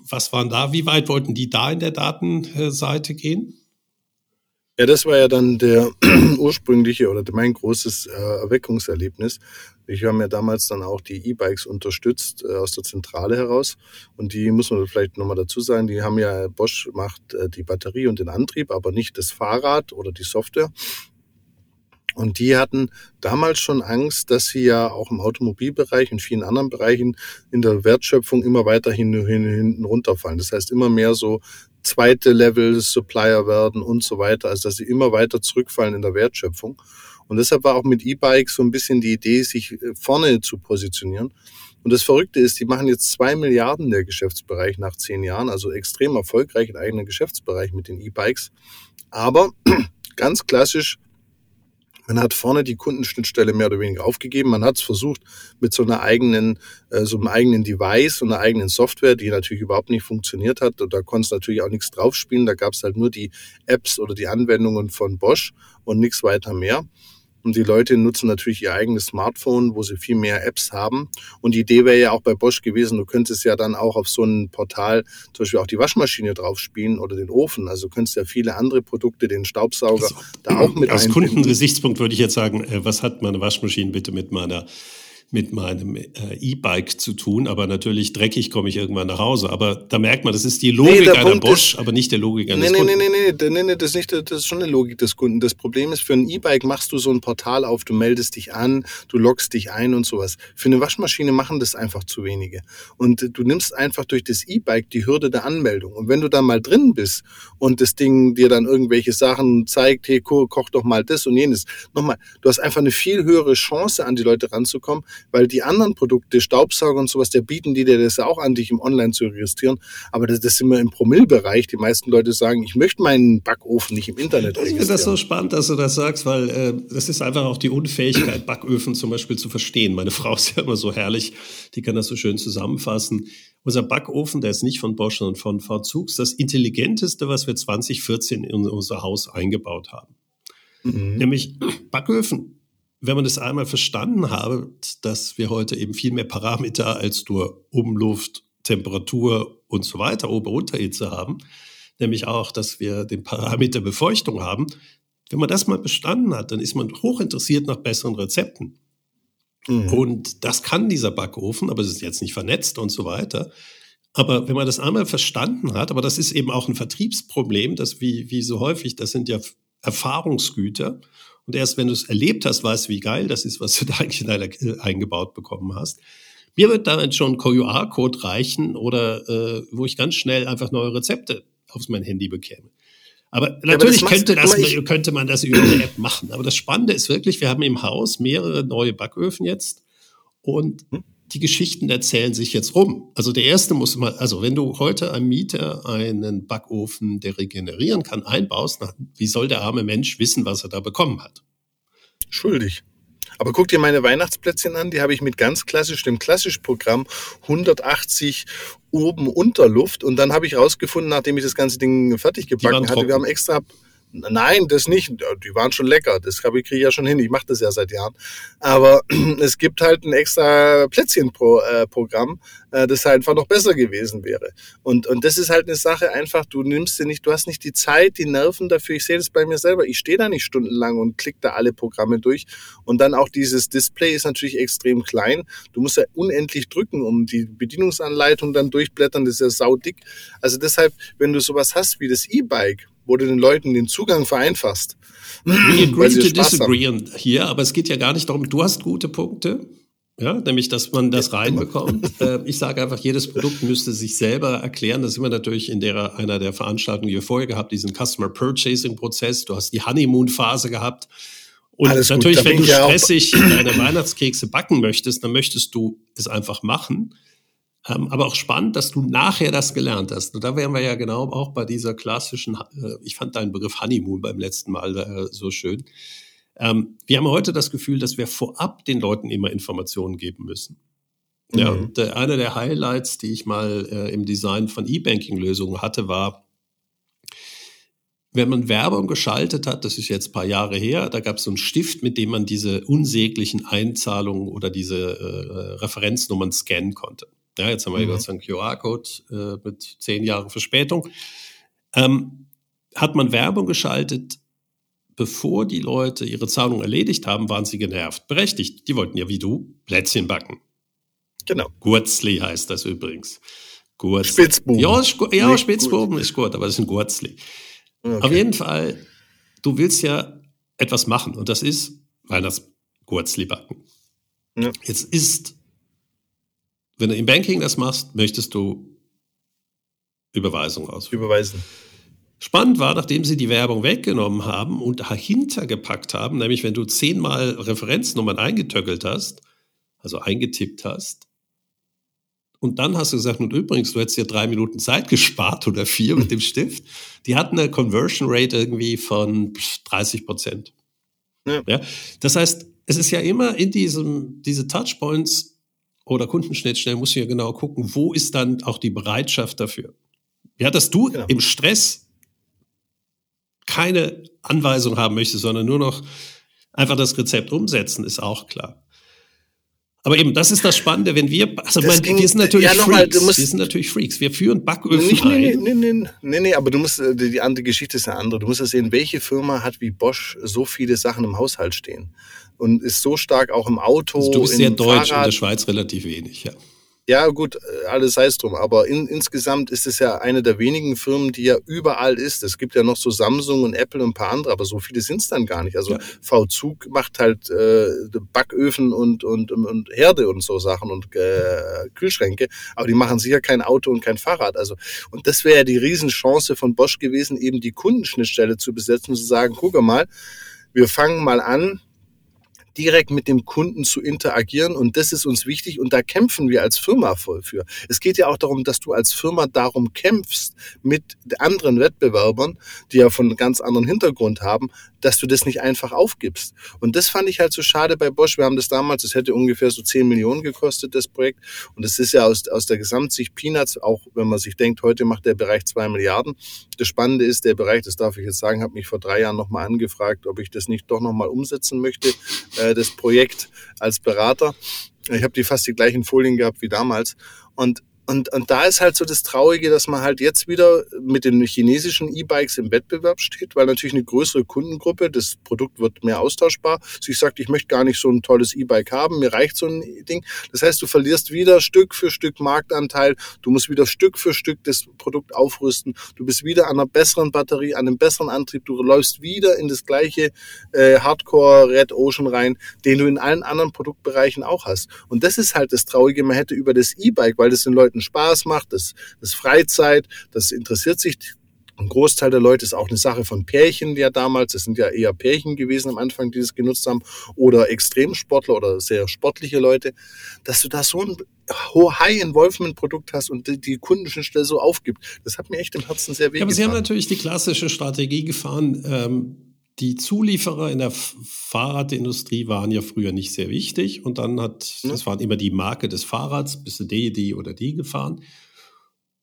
Was waren da? Wie weit wollten die da in der Datenseite gehen? Ja, das war ja dann der (clears throat) ursprüngliche oder mein großes äh, Erweckungserlebnis. Ich habe ja damals dann auch die E-Bikes unterstützt äh, aus der Zentrale heraus. Und die muss man vielleicht nochmal dazu sagen, die haben ja, Bosch macht äh, die Batterie und den Antrieb, aber nicht das Fahrrad oder die Software. Und die hatten damals schon Angst, dass sie ja auch im Automobilbereich und vielen anderen Bereichen in der Wertschöpfung immer weiter hin, hin, hinten runterfallen. Das heißt, immer mehr so zweite Level Supplier werden und so weiter, also dass sie immer weiter zurückfallen in der Wertschöpfung. Und deshalb war auch mit E-Bikes so ein bisschen die Idee, sich äh, vorne zu positionieren. Und das Verrückte ist, die machen jetzt zwei Milliarden der Geschäftsbereich nach zehn Jahren, also extrem erfolgreich in eigenen Geschäftsbereich mit den E-Bikes. Aber (clears throat) ganz klassisch man hat vorne die Kundenschnittstelle mehr oder weniger aufgegeben. Man hat es versucht mit so einer eigenen, äh, so einem eigenen Device und einer eigenen Software, die natürlich überhaupt nicht funktioniert hat. Und da konntest du natürlich auch nichts draufspielen. Da gab es halt nur die Apps oder die Anwendungen von Bosch und nichts weiter mehr. Und die Leute nutzen natürlich ihr eigenes Smartphone, wo sie viel mehr Apps haben. Und die Idee wäre ja auch bei Bosch gewesen, du könntest ja dann auch auf so ein Portal zum Beispiel auch die Waschmaschine drauf spielen oder den Ofen. Also du könntest ja viele andere Produkte, den Staubsauger, also, da auch mit Aus Kundengesichtspunkt würde ich jetzt sagen, äh, was hat meine Waschmaschine bitte mit meiner mit meinem äh, E-Bike zu tun, aber natürlich dreckig komme ich irgendwann nach Hause. Aber da merkt man, das ist die Logik nee, einer Bosch, ist, aber nicht der Logik eines nee, Kunden. Nee, nee, nee, nee, nee, das ist nicht, das ist schon eine Logik des Kunden. Das Problem ist, für ein E-Bike machst du so ein Portal auf, du meldest dich an, du loggst dich ein und sowas. Für eine Waschmaschine machen das einfach zu wenige. Und du nimmst einfach durch das E-Bike die Hürde der Anmeldung. Und wenn du da mal drin bist und das Ding dir dann irgendwelche Sachen zeigt, hey, koch doch mal das und jenes. Nochmal, du hast einfach eine viel höhere Chance, an die Leute ranzukommen, weil die anderen Produkte, Staubsauger und sowas, der bieten die dir das ja auch an, dich im Online zu registrieren. Aber das, das sind wir im Promillbereich. Die meisten Leute sagen, ich möchte meinen Backofen nicht im Internet registrieren. Ich finde das so spannend, dass du das sagst, weil äh, das ist einfach auch die Unfähigkeit, Backöfen zum Beispiel zu verstehen. Meine Frau ist ja immer so herrlich, die kann das so schön zusammenfassen. Unser Backofen, der ist nicht von Bosch, sondern von VZugs, das intelligenteste, was wir 2014 in unser Haus eingebaut haben. Mhm. Nämlich Backöfen wenn man das einmal verstanden hat, dass wir heute eben viel mehr Parameter als nur Umluft, Temperatur und so weiter, Ober-Unterhitze haben, nämlich auch, dass wir den Parameter Befeuchtung haben. Wenn man das mal bestanden hat, dann ist man hochinteressiert nach besseren Rezepten. Mhm. Und das kann dieser Backofen, aber es ist jetzt nicht vernetzt und so weiter. Aber wenn man das einmal verstanden hat, aber das ist eben auch ein Vertriebsproblem, das wie, wie so häufig, das sind ja Erfahrungsgüter. Und erst wenn du es erlebt hast, weißt du, wie geil das ist, was du (laughs) da eigentlich in deiner, äh, eingebaut bekommen hast. Mir wird damit schon QR-Code reichen oder äh, wo ich ganz schnell einfach neue Rezepte auf mein Handy bekäme. Aber natürlich ja, aber könnte, das, könnte man das über eine App machen. Aber das Spannende ist wirklich, wir haben im Haus mehrere neue Backöfen jetzt und hm? Die Geschichten erzählen sich jetzt rum. Also der erste muss mal, also wenn du heute einem Mieter einen Backofen, der regenerieren kann, einbaust, wie soll der arme Mensch wissen, was er da bekommen hat? Schuldig. Aber guck dir meine Weihnachtsplätzchen an, die habe ich mit ganz klassisch, dem Klassisch-Programm 180 oben Unterluft und dann habe ich rausgefunden, nachdem ich das ganze Ding fertig gebacken hatte, wir haben extra Nein, das nicht. Die waren schon lecker. Das kriege ich ja schon hin. Ich mache das ja seit Jahren. Aber (clears throat) es gibt halt ein extra Plätzchenprogramm, äh, das halt einfach noch besser gewesen wäre. Und, und das ist halt eine Sache einfach, du nimmst dir nicht, du hast nicht die Zeit, die Nerven dafür. Ich sehe das bei mir selber. Ich stehe da nicht stundenlang und klick da alle Programme durch. Und dann auch dieses Display ist natürlich extrem klein. Du musst ja unendlich drücken, um die Bedienungsanleitung dann durchblättern. Das ist ja saudick. Also deshalb, wenn du sowas hast wie das E-Bike, wo du den Leuten den Zugang vereinfachst. We (clears throat) agree to disagree hier, aber es geht ja gar nicht darum, du hast gute Punkte. Ja, nämlich, dass man das reinbekommt. (laughs) Äh, ich sage einfach, jedes Produkt müsste sich selber erklären. Das sind wir natürlich in der, einer der Veranstaltungen, die wir vorher gehabt, diesen Customer Purchasing Prozess. Du hast die Honeymoon-Phase gehabt. Und Alles natürlich, wenn du stressig (clears throat) deine Weihnachtskekse backen möchtest, dann möchtest du es einfach machen. Ähm, aber auch spannend, dass du nachher das gelernt hast. Und da wären wir ja genau auch bei dieser klassischen, äh, ich fand deinen Begriff Honeymoon beim letzten Mal äh, so schön. Ähm, wir haben heute das Gefühl, dass wir vorab den Leuten immer Informationen geben müssen. Mhm. Ja, und äh, einer der Highlights, die ich mal im Design von E-Banking-Lösungen hatte, war, wenn man Werbung geschaltet hat, das ist jetzt ein paar Jahre her, da gab es so einen Stift, mit dem man diese unsäglichen Einzahlungen oder diese äh, Referenznummern scannen konnte. Ja, jetzt haben wir mhm. Gott sei Dank QR-Code äh, mit zehn Jahren Verspätung. Ähm, hat man Werbung geschaltet, bevor die Leute ihre Zahlung erledigt haben, waren sie genervt. Berechtigt. Die wollten ja wie du Plätzchen backen. Genau. Gurzli heißt das übrigens. Gurzli. Spitzbuben. Ja, ja Spitzbuben ist gut, aber das ist ein Gurzli. Okay. Auf jeden Fall, du willst ja etwas machen und das ist Weihnachtsgurzli backen. Ja. Jetzt ist wenn du im Banking das machst, möchtest du Überweisung ausführen. Überweisen. Spannend war, nachdem sie die Werbung weggenommen haben und dahinter gepackt haben, nämlich wenn du zehnmal Referenznummern eingetöckelt hast, also eingetippt hast, und dann hast du gesagt, und übrigens, du hättest dir drei Minuten Zeit gespart oder vier mit dem Stift. Die hatten eine Conversion Rate irgendwie von 30 Prozent. Ja. ja. Das heißt, es ist ja immer in diesem, diese Touchpoints oder Kundenschnittstellen musst du ja genau gucken, wo ist dann auch die Bereitschaft dafür. Ja, dass du genau. im Stress keine Anweisung haben möchtest, sondern nur noch einfach das Rezept umsetzen, ist auch klar. Aber eben, das ist das Spannende, wenn wir, also mein, ging, wir sind natürlich ja, Freaks, mal, musst, wir sind natürlich Freaks, wir führen Backöfen nicht, ein. Nee, nee, nee, nee, nee, aber du musst, äh, die andere Geschichte ist eine andere. Du musst ja sehen, welche Firma hat wie Bosch so viele Sachen im Haushalt stehen und ist so stark auch im Auto. Also du bist sehr deutsch, Fahrrad. in der Schweiz relativ wenig, ja. Ja, gut, alles sei es drum. Aber in, insgesamt ist es ja eine der wenigen Firmen, die ja überall ist. Es gibt ja noch so Samsung und Apple und ein paar andere, aber so viele sind es dann gar nicht. Also ja. V-Zug macht halt äh, Backöfen und, und, und Herde und so Sachen und äh, Kühlschränke, aber die machen sicher kein Auto und kein Fahrrad. Also, und das wäre ja die Riesenchance von Bosch gewesen, eben die Kundenschnittstelle zu besetzen und zu sagen, guck mal, wir fangen mal an, direkt mit dem Kunden zu interagieren. Und das ist uns wichtig und da kämpfen wir als Firma voll für. Es geht ja auch darum, dass du als Firma darum kämpfst mit anderen Wettbewerbern, die ja von ganz anderen Hintergrund haben, dass du das nicht einfach aufgibst. Und das fand ich halt so schade bei Bosch. Wir haben das damals, das hätte ungefähr so 10 Millionen gekostet, das Projekt. Und das ist ja aus, aus der Gesamtsicht Peanuts, auch wenn man sich denkt, heute macht der Bereich 2 Milliarden. Das Spannende ist, der Bereich, das darf ich jetzt sagen, hat mich vor drei Jahren nochmal angefragt, ob ich das nicht doch nochmal umsetzen möchte, äh, das Projekt als Berater. Ich habe die fast die gleichen Folien gehabt wie damals. Und und, und da ist halt so das Traurige, dass man halt jetzt wieder mit den chinesischen E-Bikes im Wettbewerb steht, weil natürlich eine größere Kundengruppe, das Produkt wird mehr austauschbar, sich sagt, ich möchte gar nicht so ein tolles E-Bike haben, mir reicht so ein Ding. Das heißt, du verlierst wieder Stück für Stück Marktanteil, du musst wieder Stück für Stück das Produkt aufrüsten, du bist wieder an einer besseren Batterie, an einem besseren Antrieb, du läufst wieder in das gleiche äh, Hardcore Red Ocean rein, den du in allen anderen Produktbereichen auch hast. Und das ist halt das Traurige, man hätte über das E-Bike, weil das den Leuten Leuten Spaß macht, das, das Freizeit, das interessiert sich ein Großteil der Leute ist auch eine Sache von Pärchen, ja damals, das sind ja eher Pärchen gewesen am Anfang, die das genutzt haben, oder Extremsportler oder sehr sportliche Leute, dass du da so ein High-Involvement-Produkt hast und die, die Kundenschnittstelle so aufgibt. Das hat mir echt im Herzen sehr weh ja, Aber Sie haben natürlich die klassische Strategie gefahren, ähm, die Zulieferer in der Fahrradindustrie waren ja früher nicht sehr wichtig und dann hat, das waren immer die Marke des Fahrrads, bist du die, die oder die gefahren.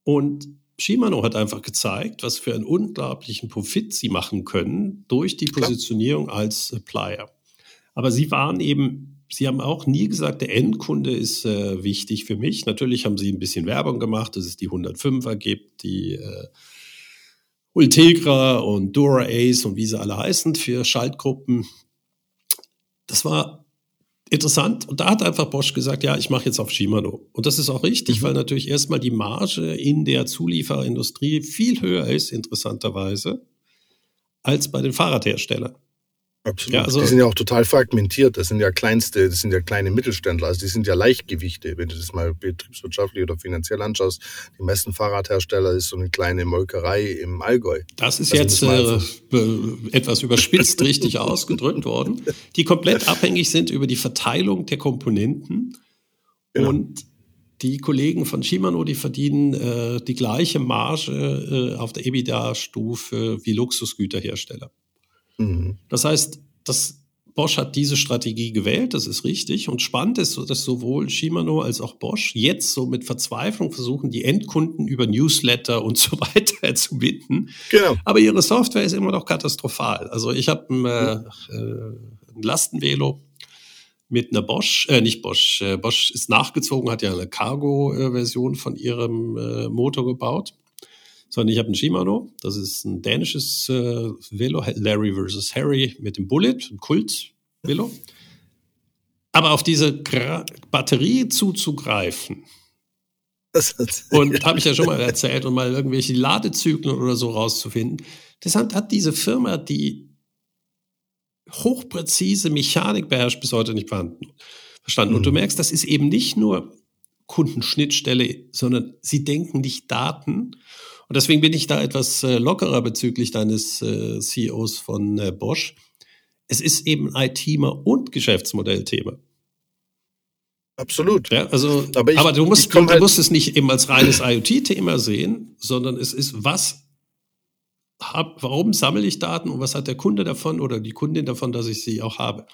Und Shimano hat einfach gezeigt, was für einen unglaublichen Profit sie machen können durch die Positionierung Klar. als Supplier. Aber sie waren eben Sie haben auch nie gesagt, der Endkunde ist äh, wichtig für mich. Natürlich haben Sie ein bisschen Werbung gemacht, dass es die 105er gibt, die äh, Ultegra und Dura Ace und wie sie alle heißen für Schaltgruppen. Das war interessant. Und da hat einfach Bosch gesagt, ja, ich mache jetzt auf Shimano. Und das ist auch richtig, mhm. weil natürlich erstmal die Marge in der Zulieferindustrie viel höher ist, interessanterweise, als bei den Fahrradherstellern. Absolut. Ja, also, die sind ja auch total fragmentiert. Das sind ja kleinste, das sind ja kleine Mittelständler. Also die sind ja Leichtgewichte, wenn du das mal betriebswirtschaftlich oder finanziell anschaust. Die meisten Fahrradhersteller ist so eine kleine Molkerei im Allgäu. Das ist also jetzt äh, etwas überspitzt richtig (laughs) ausgedrückt worden, die komplett abhängig sind über die Verteilung der Komponenten. Genau. Und die Kollegen von Shimano, die verdienen äh, die gleiche Marge äh, auf der EBITDA-Stufe wie Luxusgüterhersteller. Mhm. Das heißt, das Bosch hat diese Strategie gewählt, das ist richtig. Und spannend ist, dass sowohl Shimano als auch Bosch jetzt so mit Verzweiflung versuchen, die Endkunden über Newsletter und so (laughs) weiter zu binden. Genau. Aber ihre Software ist immer noch katastrophal. Also ich habe ein, äh, ein Lastenvelo mit einer Bosch, äh, nicht Bosch, äh, Bosch ist nachgezogen, hat ja eine Cargo-Version von ihrem äh, Motor gebaut sondern ich habe ein Shimano. Das ist ein dänisches äh, Velo, Larry versus Harry mit dem Bullet, ein Kult-Velo. Aber auf diese Gra Batterie zuzugreifen, und habe ich ja schon mal erzählt und mal irgendwelche Ladezyklen oder so rauszufinden. Deshalb hat diese Firma, die hochpräzise Mechanik beherrscht, bis heute nicht verstanden. Und du mhm. merkst, das ist eben nicht nur Kundenschnittstelle, sondern sie denken nicht Daten und deswegen bin ich da etwas äh, lockerer bezüglich deines äh, CEOs von äh, Bosch. Es ist eben IT-Thema und Geschäftsmodellthema. Absolut. Ja, also, aber, ich, aber du, musst, du, halt musst es nicht eben als reines IoT-Thema sehen, sondern es ist, was hab, warum sammle ich Daten und was hat der Kunde davon oder die Kundin davon, dass ich sie auch habe.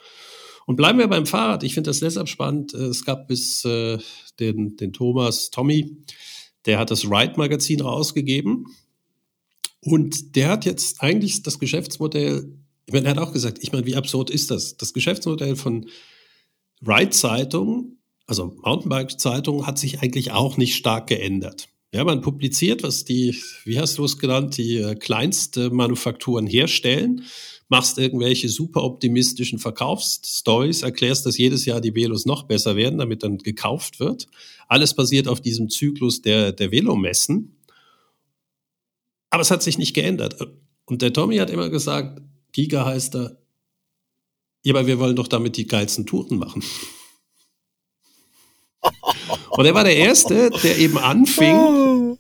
Und bleiben wir beim Fahrrad. Ich finde das deshalb spannend. Es gab bis äh, den, den Thomas, Tommy, der hat das Ride-Magazin rausgegeben und der hat jetzt eigentlich das Geschäftsmodell, ich meine, er hat auch gesagt, ich meine, wie absurd ist das? Das Geschäftsmodell von Ride-Zeitung, also Mountainbike-Zeitung, hat sich eigentlich auch nicht stark geändert. Ja, man publiziert, was die, wie hast du es genannt, die äh, kleinste Manufakturen herstellen machst irgendwelche super optimistischen Verkaufsstories, erklärst, dass jedes Jahr die Velos noch besser werden, damit dann gekauft wird. Alles basiert auf diesem Zyklus der, der Velomessen. Aber es hat sich nicht geändert. Und der Tommy hat immer gesagt, Giga heißt er, ja, aber wir wollen doch damit die geilsten Touren machen. (laughs) Und er war der Erste, der eben anfing, oh,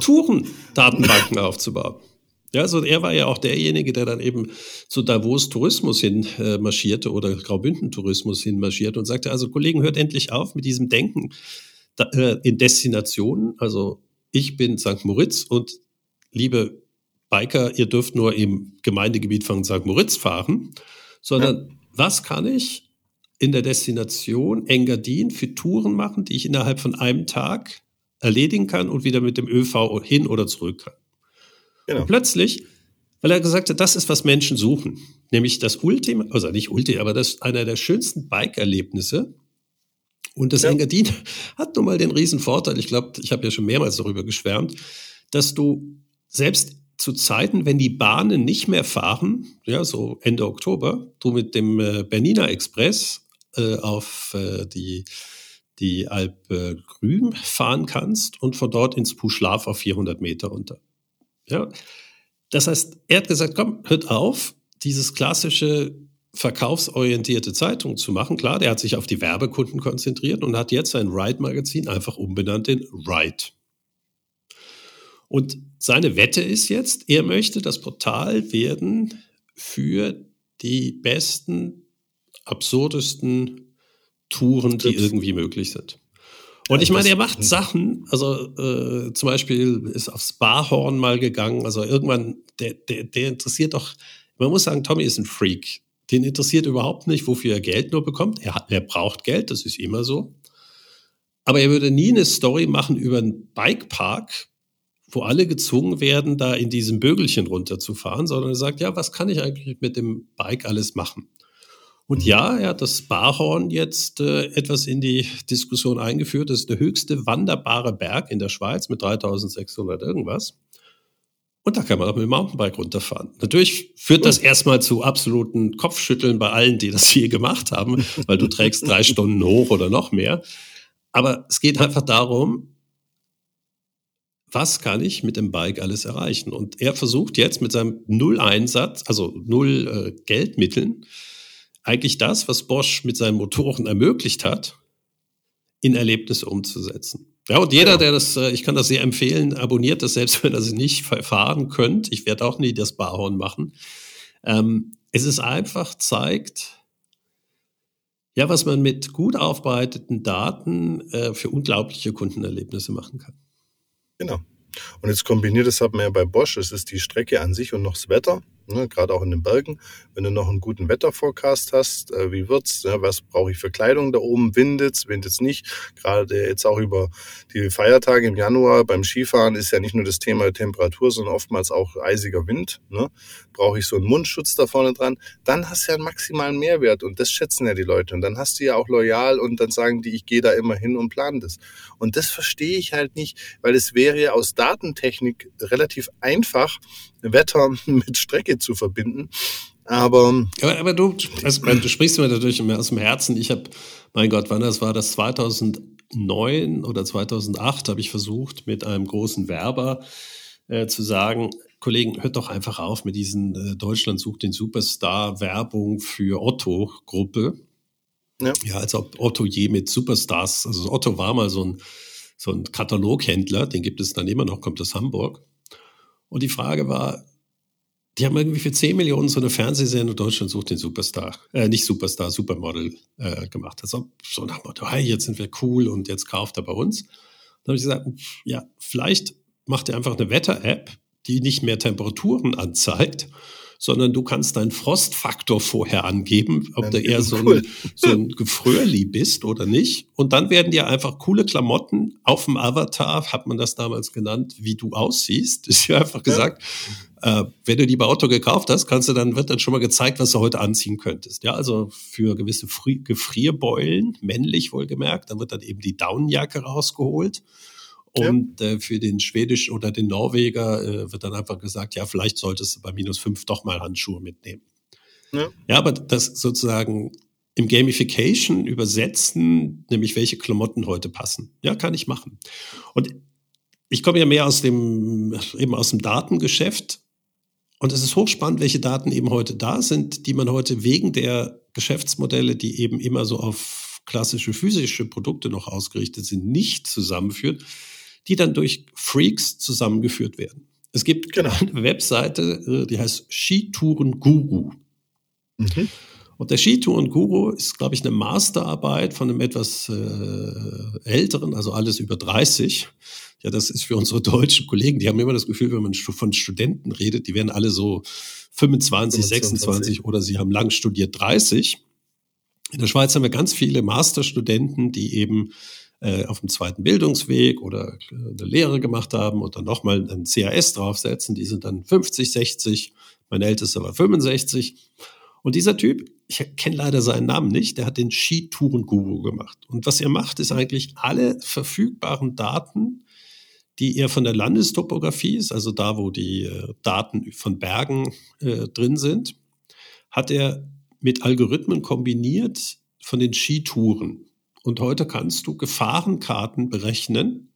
Tourendatenbanken aufzubauen. Ja, also er war ja auch derjenige, der dann eben zu Davos Tourismus hin äh, marschierte oder Graubünden Tourismus hin marschierte und sagte, also Kollegen, hört endlich auf mit diesem Denken da, äh, in Destinationen. Also ich bin St. Moritz und liebe Biker, ihr dürft nur im Gemeindegebiet von St. Moritz fahren, sondern ja. was kann ich in der Destination Engadin für Touren machen, die ich innerhalb von einem Tag erledigen kann und wieder mit dem ÖV hin oder zurück kann. Genau. Und plötzlich, weil er gesagt hat, das ist, was Menschen suchen, nämlich das Ultima, also nicht Ultima, aber das einer der schönsten Bike-Erlebnisse. Und das ja. Engadin (laughs) hat nun mal den riesen Vorteil, ich glaube, ich habe ja schon mehrmals darüber geschwärmt, dass du selbst zu Zeiten, wenn die Bahnen nicht mehr fahren, ja, so Ende Oktober, du mit dem äh, Bernina Express äh, auf äh, die, die Alpe Grüm fahren kannst und von dort ins Puschlaf auf 400 Meter runter. Ja? Das heißt, er hat gesagt, komm, hört auf, dieses klassische verkaufsorientierte Zeitung zu machen. Klar, der hat sich auf die Werbekunden konzentriert und hat jetzt sein Ride-Magazin einfach umbenannt in Ride. Und seine Wette ist jetzt, er möchte das Portal werden für die besten, absurdesten Touren, die irgendwie möglich sind. Und ich meine, er macht hm. Sachen, also äh, zum Beispiel ist aufs Barhorn mal gegangen, also irgendwann, der, der, der interessiert doch Man muss sagen, Tommy ist ein Freak. Den interessiert überhaupt nicht, wofür er Geld nur bekommt. Er, hat, er braucht Geld, das ist immer so. Aber er würde nie eine Story machen über einen Bikepark, wo alle gezwungen werden, da in diesem Bögelchen runterzufahren, sondern er sagt, ja, was kann ich eigentlich mit dem Bike alles machen? Und ja, er hat das Barhorn jetzt äh, etwas in die Diskussion eingeführt. Das ist der höchste wanderbare Berg in der Schweiz mit 3600 irgendwas. Und da kann man auch mit dem Mountainbike runterfahren. Natürlich führt das erstmal zu absoluten Kopfschütteln bei allen, die das hier gemacht haben, weil du trägst drei (laughs) Stunden hoch oder noch mehr. Aber es geht einfach darum, was kann ich mit dem Bike alles erreichen? Und er versucht jetzt mit seinem Null-Einsatz, also Null äh, Geldmitteln, eigentlich das, was Bosch mit seinen Motoren ermöglicht hat, in Erlebnisse umzusetzen. Ja, und jeder, der das, äh, ich kann das sehr empfehlen, abonniert das, selbst (laughs) wenn ihr es nicht verfahren könnt. Ich werde auch nie das Barhorn machen. Ähm, es ist einfach zeigt, ja, was man mit gut aufbereiteten Daten äh, für unglaubliche Kundenerlebnisse machen kann. Genau. Und jetzt kombiniert das hat man ja bei Bosch, es ist die Strecke an sich und noch das Wetter ne, gerade auch in den Bergen. Wenn du noch einen guten Wetterforecast hast, äh, wie wird's? Ja, was brauche ich für Kleidung da oben? Windet's, windet's nicht? Gerade jetzt auch über die Feiertage im Januar beim Skifahren ist ja nicht nur das Thema Temperatur, sondern oftmals auch eisiger Wind. Ne? Brauche ich so einen Mundschutz da vorne dran? Dann hast du ja einen maximalen Mehrwert und das schätzen ja die Leute. Und dann hast du ja auch loyal und dann sagen die, ich gehe da immer hin und plane das. Und das verstehe ich halt nicht, weil es wäre ja aus Datentechnik relativ einfach, Wetter (laughs) mit Strecke zu verbinden. Aber, aber, aber du, also, du sprichst mir natürlich aus dem Herzen. Ich habe, mein Gott, wann das war, das 2009 oder 2008 habe ich versucht, mit einem großen Werber äh, zu sagen, Kollegen, hört doch einfach auf mit diesen äh, Deutschland sucht den Superstar Werbung für Otto Gruppe. Ja. ja, als ob Otto je mit Superstars, also Otto war mal so ein, so ein Kataloghändler, den gibt es dann immer noch, kommt aus Hamburg. Und die Frage war, die haben irgendwie für 10 Millionen so eine Fernsehserie Deutschland sucht den Superstar, äh, nicht Superstar, Supermodel äh, gemacht. Also so nach dem Motto, hey, jetzt sind wir cool und jetzt kauft er bei uns. Dann habe ich gesagt, ja, vielleicht macht ihr einfach eine Wetter-App, die nicht mehr Temperaturen anzeigt, sondern du kannst deinen Frostfaktor vorher angeben, ob du eher so ein, (laughs) so ein Gefröhrli bist oder nicht. Und dann werden dir einfach coole Klamotten auf dem Avatar, hat man das damals genannt, wie du aussiehst. Ist ja einfach gesagt, ja. Äh, wenn du die bei Auto gekauft hast, kannst du dann, wird dann schon mal gezeigt, was du heute anziehen könntest. Ja, also für gewisse Fri Gefrierbeulen, männlich wohlgemerkt, dann wird dann eben die Daunenjacke rausgeholt. Und ja. äh, für den Schwedisch oder den Norweger äh, wird dann einfach gesagt, ja, vielleicht solltest du bei minus fünf doch mal Handschuhe mitnehmen. Ja, ja aber das sozusagen im Gamification übersetzen, nämlich welche Klamotten heute passen. Ja, kann ich machen. Und ich komme ja mehr aus dem, eben aus dem Datengeschäft. Und es ist hochspannend, welche Daten eben heute da sind, die man heute wegen der Geschäftsmodelle, die eben immer so auf klassische physische Produkte noch ausgerichtet sind, nicht zusammenführt die dann durch Freaks zusammengeführt werden. Es gibt genau. eine Webseite, äh, die heißt Skitouren Guru. Mhm. Und der Skitouren Guru ist, glaube ich, eine Masterarbeit von einem etwas äh, älteren, also alles über 30. Ja, das ist für unsere deutschen Kollegen, die haben immer das Gefühl, wenn man von Studenten redet, die werden alle so 25, 25. 26 oder sie haben lang studiert 30. In der Schweiz haben wir ganz viele Masterstudenten, die eben äh, auf dem zweiten Bildungsweg oder äh, eine Lehre gemacht haben und dann nochmal ein CAS draufsetzen. Die sind dann 50, 60. Mein ältester war 65. Und dieser Typ, ich kenne leider seinen Namen nicht, der hat den Skitouren-Guru gemacht. Und was er macht, ist eigentlich alle verfügbaren Daten, die er von der Landestopografie ist, also da, wo die äh, Daten von Bergen äh, drin sind, hat er mit Algorithmen kombiniert von den Skitouren. Und heute kannst du Gefahrenkarten berechnen.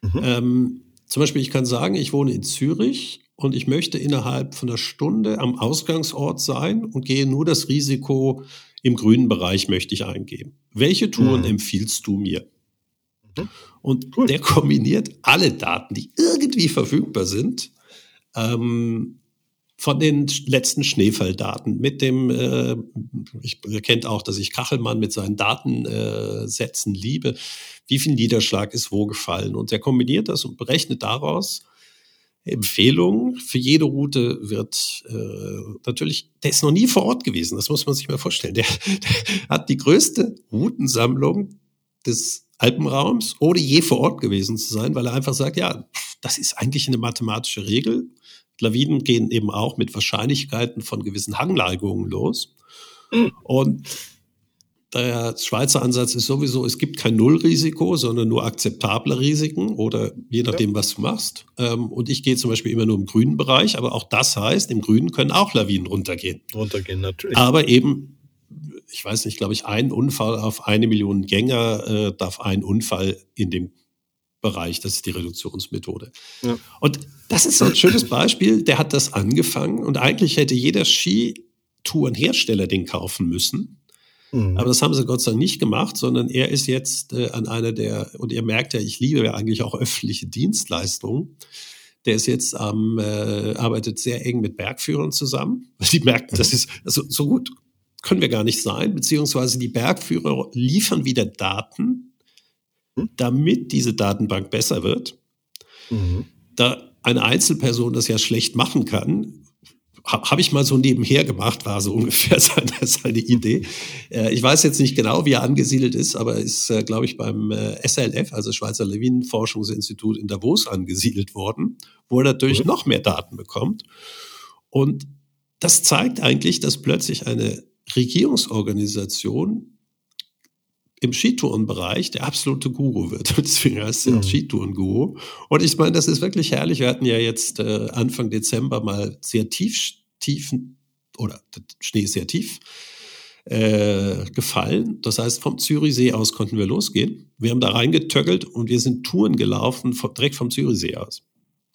Mhm. Ähm, zum Beispiel, ich kann sagen, ich wohne in Zürich und ich möchte innerhalb von einer Stunde am Ausgangsort sein und gehe nur das Risiko im grünen Bereich möchte ich eingeben. Welche Touren mhm. empfiehlst du mir? Mhm. Und cool. der kombiniert alle Daten, die irgendwie verfügbar sind, ähm, von den letzten Schneefalldaten mit dem, äh, ich kennt auch, dass ich Kachelmann mit seinen Datensätzen äh, liebe, wie viel Niederschlag ist wo gefallen. Und er kombiniert das und berechnet daraus, Empfehlung. Für jede Route wird äh, natürlich, der ist noch nie vor Ort gewesen, das muss man sich mal vorstellen. Der, der hat die größte Routensammlung des Alpenraums, ohne je vor Ort gewesen zu sein, weil er einfach sagt, ja, das ist eigentlich eine mathematische Regel. Lawinen gehen eben auch mit Wahrscheinlichkeiten von gewissen Hangneigungen los. Mhm. Und der Schweizer Ansatz ist sowieso, es gibt kein Nullrisiko, sondern nur akzeptable Risiken oder je nachdem, was du machst. Ähm, und ich gehe zum Beispiel immer nur im grünen Bereich, aber auch das heißt, im Grünen können auch Lawinen runtergehen. Runtergehen, natürlich. Aber eben, ich weiß nicht, glaube ich, ein Unfall auf eine Million Gänger äh, darf ein Unfall in dem Bereich, das ist die Reduktionsmethode. Ja. Und das ist so ein schönes Beispiel, der hat das angefangen und eigentlich hätte jeder Skitourenhersteller den kaufen müssen Mhm. Aber das haben sie Gott sei Dank nicht gemacht, sondern er ist jetzt äh, an einer der, und ihr merkt ja, ich liebe ja eigentlich auch öffentliche Dienstleistungen. Der ist jetzt am, äh, arbeitet sehr eng mit Bergführern zusammen. Die merken, das ist, also so gut können wir gar nicht sein, beziehungsweise die Bergführer liefern wieder Daten? Damit diese Datenbank besser wird. Mhm. Da eine Einzelperson das ja schlecht machen kann, habe ich mal so nebenher gemacht, war so (laughs) ungefähr seine, seine Idee. Äh, ich weiß jetzt nicht genau, wie er angesiedelt ist, aber ist, äh, glaube ich, beim äh, SLF, also Schweizer Lawinenforschungsinstitut in Davos angesiedelt worden, wo er natürlich mhm. noch mehr Daten bekommt. Und das zeigt eigentlich, dass plötzlich eine Regierungsorganisation im Skitourenbereich der absolute Guru wird. (laughs) Deswegen heißt er mhm. Skitourenguru. Und ich meine, das ist wirklich herrlich. Wir hatten ja jetzt äh, Anfang Dezember mal sehr tief, tiefen, oder der Schnee ist sehr tief äh, gefallen. Das heißt, vom Zürichsee aus konnten wir losgehen. Wir haben da reingetöckelt und wir sind Touren gelaufen, vom, direkt vom Zürichsee aus.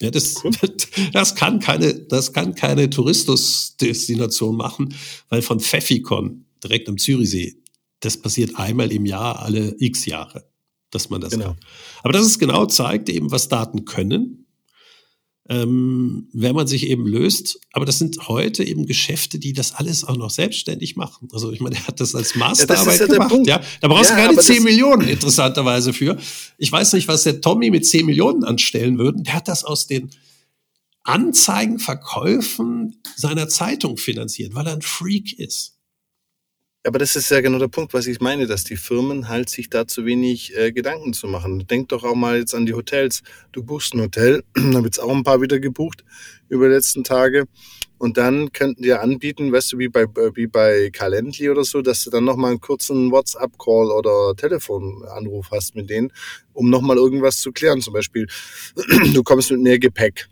Ja, das, (laughs) das kann keine, das kann keine Tourismusdestination machen, weil von Pfeffikon direkt am Zürichsee das passiert einmal im Jahr, alle x Jahre, dass man das genau. kann. Aber das ist genau zeigt eben, was Daten können, ähm, wenn man sich eben löst. Aber das sind heute eben Geschäfte, die das alles auch noch selbstständig machen. Also ich meine, er hat das als Masterarbeit ja, das ja gemacht. Ja, da brauchst du keine 10 Millionen interessanterweise für. Ich weiß nicht, was der Tommy mit 10 Millionen anstellen würde. Der hat das aus den Anzeigenverkäufen seiner Zeitung finanziert, weil er ein Freak ist. Aber das ist ja genau der Punkt, was ich meine, dass die Firmen halt sich da zu wenig äh, Gedanken zu machen. Denk doch auch mal jetzt an die Hotels. Du buchst ein Hotel, (clears throat) da wird auch ein paar wieder gebucht über die letzten Tage. Und dann könnten die anbieten, weißt du, wie bei, äh, wie bei Calendly oder so, dass du dann nochmal einen kurzen WhatsApp-Call oder Telefonanruf hast mit denen, um nochmal irgendwas zu klären. Zum Beispiel, (clears throat) du kommst mit mehr Gepäck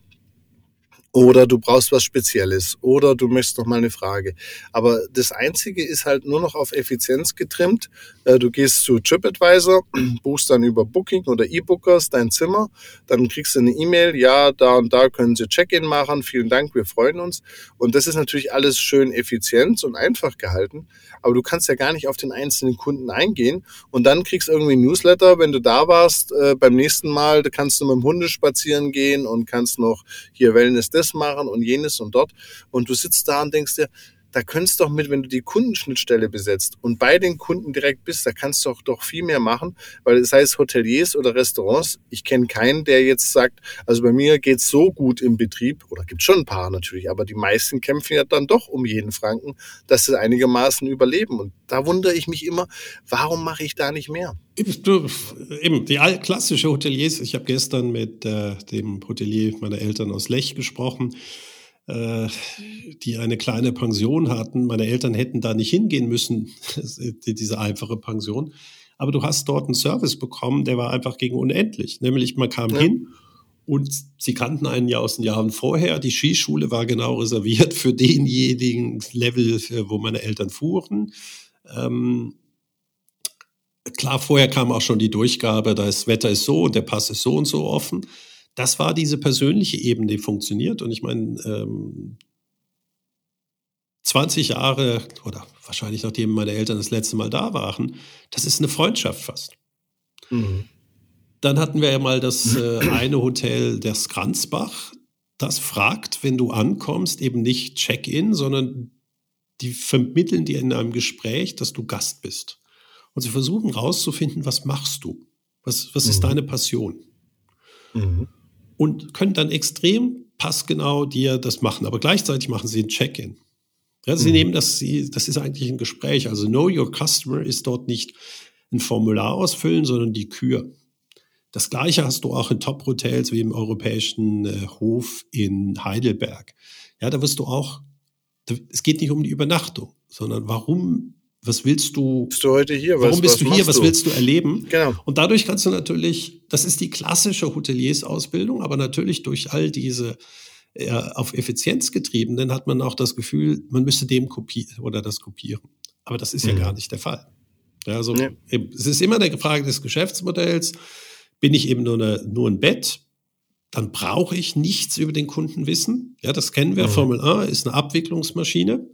oder du brauchst was Spezielles. Oder du möchtest noch mal eine Frage. Aber das Einzige ist halt nur noch auf Effizienz getrimmt. Äh, du gehst zu TripAdvisor, (clears throat) buchst dann über Booking oder E-Bookers dein Zimmer, dann kriegst du eine E-Mail, ja, da und da können Sie Check-in machen, vielen Dank, wir freuen uns. Und das ist natürlich alles schön effizient und einfach gehalten, aber du kannst ja gar nicht auf den einzelnen Kunden eingehen. Und dann kriegst du irgendwie ein Newsletter, wenn du da warst, äh, beim nächsten Mal kannst du mit dem Hunde spazieren gehen und kannst noch hier Wellness das machen und jenes und dort. Und du sitzt da und denkst dir, da könntest du doch mit, wenn du die Kundenschnittstelle besetzt und bei den Kunden direkt bist, da kannst du doch, doch viel mehr machen, weil es Hoteliers oder Restaurants, ich kenne keinen, der jetzt sagt, also bei mir geht's so gut im Betrieb, oder gibt schon ein paar natürlich, aber die meisten kämpfen ja dann doch um jeden Franken, dass sie einigermaßen überleben. Und da wundere ich mich immer, warum mache ich da nicht mehr? Eben, die klassische Hoteliers, ich habe gestern mit äh, dem Hotelier meiner Eltern aus Lech gesprochen, äh, die eine kleine Pension hatten. Meine Eltern hätten da nicht hingehen müssen, (laughs) diese einfache Pension. Aber du hast dort einen Service bekommen, der war einfach gegen unendlich. Nämlich man kam ja. hin und sie kannten einen ja aus den Jahren vorher. Die Skischule war genau reserviert für denjenigen Level, wo meine Eltern fuhren. Ähm, klar, vorher kam auch schon die Durchgabe, das Wetter ist so und der Pass ist so und so offen. Das war diese persönliche Ebene, die funktioniert. Und ich meine, ähm, 20 Jahre oder wahrscheinlich nachdem meine Eltern das letzte Mal da waren, das ist eine Freundschaft fast. Mhm. Dann hatten wir ja mal das äh, eine Hotel, der Skranzbach. Das fragt, wenn du ankommst, eben nicht Check-in, sondern die vermitteln dir in einem Gespräch, dass du Gast bist. Und sie versuchen rauszufinden, was machst du? Was, was mhm. ist deine Passion? Mhm und können dann extrem passgenau dir das machen, aber gleichzeitig machen sie ein Check-in. Ja, sie mhm. nehmen das, sie, das ist eigentlich ein Gespräch. Also Know Your Customer ist dort nicht ein Formular ausfüllen, sondern die Kür. Das gleiche hast du auch in Top-Hotels wie im europäischen äh, Hof in Heidelberg. Ja, da wirst du auch, da, es geht nicht um die Übernachtung, sondern warum, was willst du, bist du heute hier? Warum was, bist was du hier? Was du? willst du erleben? Genau. Und dadurch kannst du natürlich, das ist die klassische Hoteliersausbildung, aber natürlich durch all diese äh, auf Effizienz getriebenen hat man auch das Gefühl, man müsste dem kopieren oder das kopieren. Aber das ist ja mhm. gar nicht der Fall. Ja, also nee. es ist immer eine Frage des Geschäftsmodells. Bin ich eben nur, eine, nur ein Bett, dann brauche ich nichts über den Kunden wissen. Ja, das kennen wir. Mhm. Formel A ist eine Abwicklungsmaschine.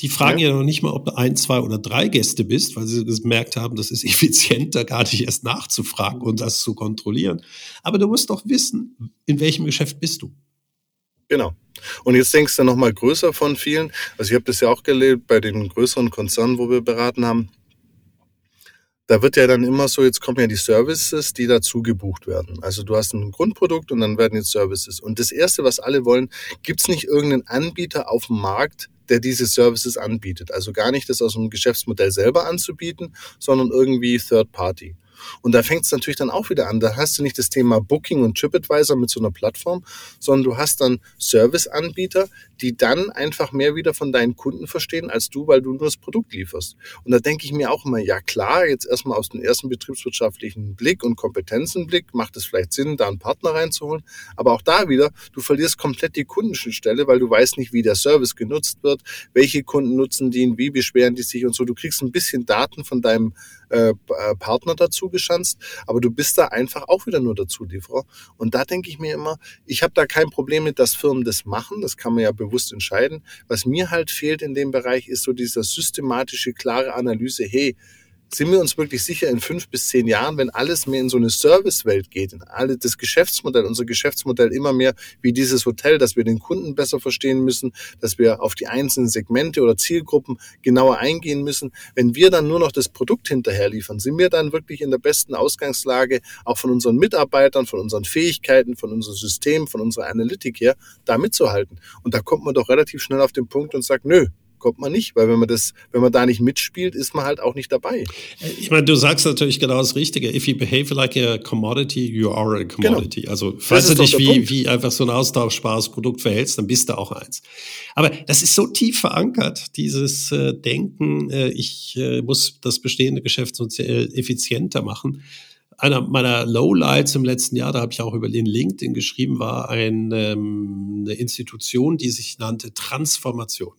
Die fragen ja. ja noch nicht mal, ob du ein, zwei oder drei Gäste bist, weil sie gemerkt haben, das ist (laughs) effizienter, gar nicht erst nachzufragen und das zu kontrollieren. Aber du musst doch wissen, in welchem Geschäft bist du. Genau. Und jetzt denkst du noch mal größer von vielen. Also ich habe das ja auch gelebt bei den größeren Konzernen, wo wir beraten haben da wird ja dann immer so, jetzt kommen ja die Services, die dazu gebucht werden. Also du hast ein Grundprodukt und dann werden jetzt Services. Und das Erste, was alle wollen, gibt es nicht irgendeinen Anbieter auf dem Markt, der diese Services anbietet. Also gar nicht das aus dem Geschäftsmodell selber anzubieten, sondern irgendwie Third Party. Und da fängt es natürlich dann auch wieder an. Da hast du nicht das Thema Booking und TripAdvisor mit so einer Plattform, sondern du hast dann Serviceanbieter, die dann einfach mehr wieder von deinen Kunden verstehen als du, weil du nur das Produkt lieferst. Und da denke ich mir auch immer, ja klar, jetzt erstmal aus dem ersten betriebswirtschaftlichen Blick und Kompetenzenblick macht es vielleicht Sinn, da einen Partner reinzuholen. Aber auch da wieder, du verlierst komplett die Kundenschnittstelle, weil du weißt nicht, wie der Service genutzt wird, welche Kunden nutzen den, wie beschweren die sich und so. Du kriegst ein bisschen Daten von deinem äh, äh Partner dazu geschanzt, aber du bist da einfach auch wieder nur dazu Lieferer. Und da denke ich mir immer, ich habe da kein Problem mit, dass Firmen das machen, das kann man ja bewusst entscheiden. Was mir halt fehlt in dem Bereich ist so dieser systematische, klare Analyse, hey, sind wir uns wirklich sicher in fünf bis zehn Jahren, wenn alles mehr in so eine Servicewelt geht, in alle das Geschäftsmodell, unser Geschäftsmodell immer mehr wie dieses Hotel, dass wir den Kunden besser verstehen müssen, dass wir auf die einzelnen Segmente oder Zielgruppen genauer eingehen müssen. Wenn wir dann nur noch das Produkt hinterher liefern, sind wir dann wirklich in der besten Ausgangslage, auch von unseren Mitarbeitern, von unseren Fähigkeiten, von unserem System, von unserer Analytik her, da mitzuhalten. Und da kommt man doch relativ schnell auf den Punkt und sagt, nö, kommt man nicht, weil wenn man das, wenn man da nicht mitspielt, ist man halt auch nicht dabei. Ich meine, du sagst natürlich genau das Richtige. If you behave like a commodity, you are a commodity. Genau. Also falls du dich wie, wie einfach so ein austauschbares Produkt verhältst, dann bist du auch eins. Aber das ist so tief verankert, dieses äh, Denken, äh, ich äh, muss das bestehende Geschäftsmodell effizienter machen einer meiner Lowlights im letzten Jahr, da habe ich auch über den LinkedIn geschrieben, war ein, ähm, eine Institution, die sich nannte Transformation.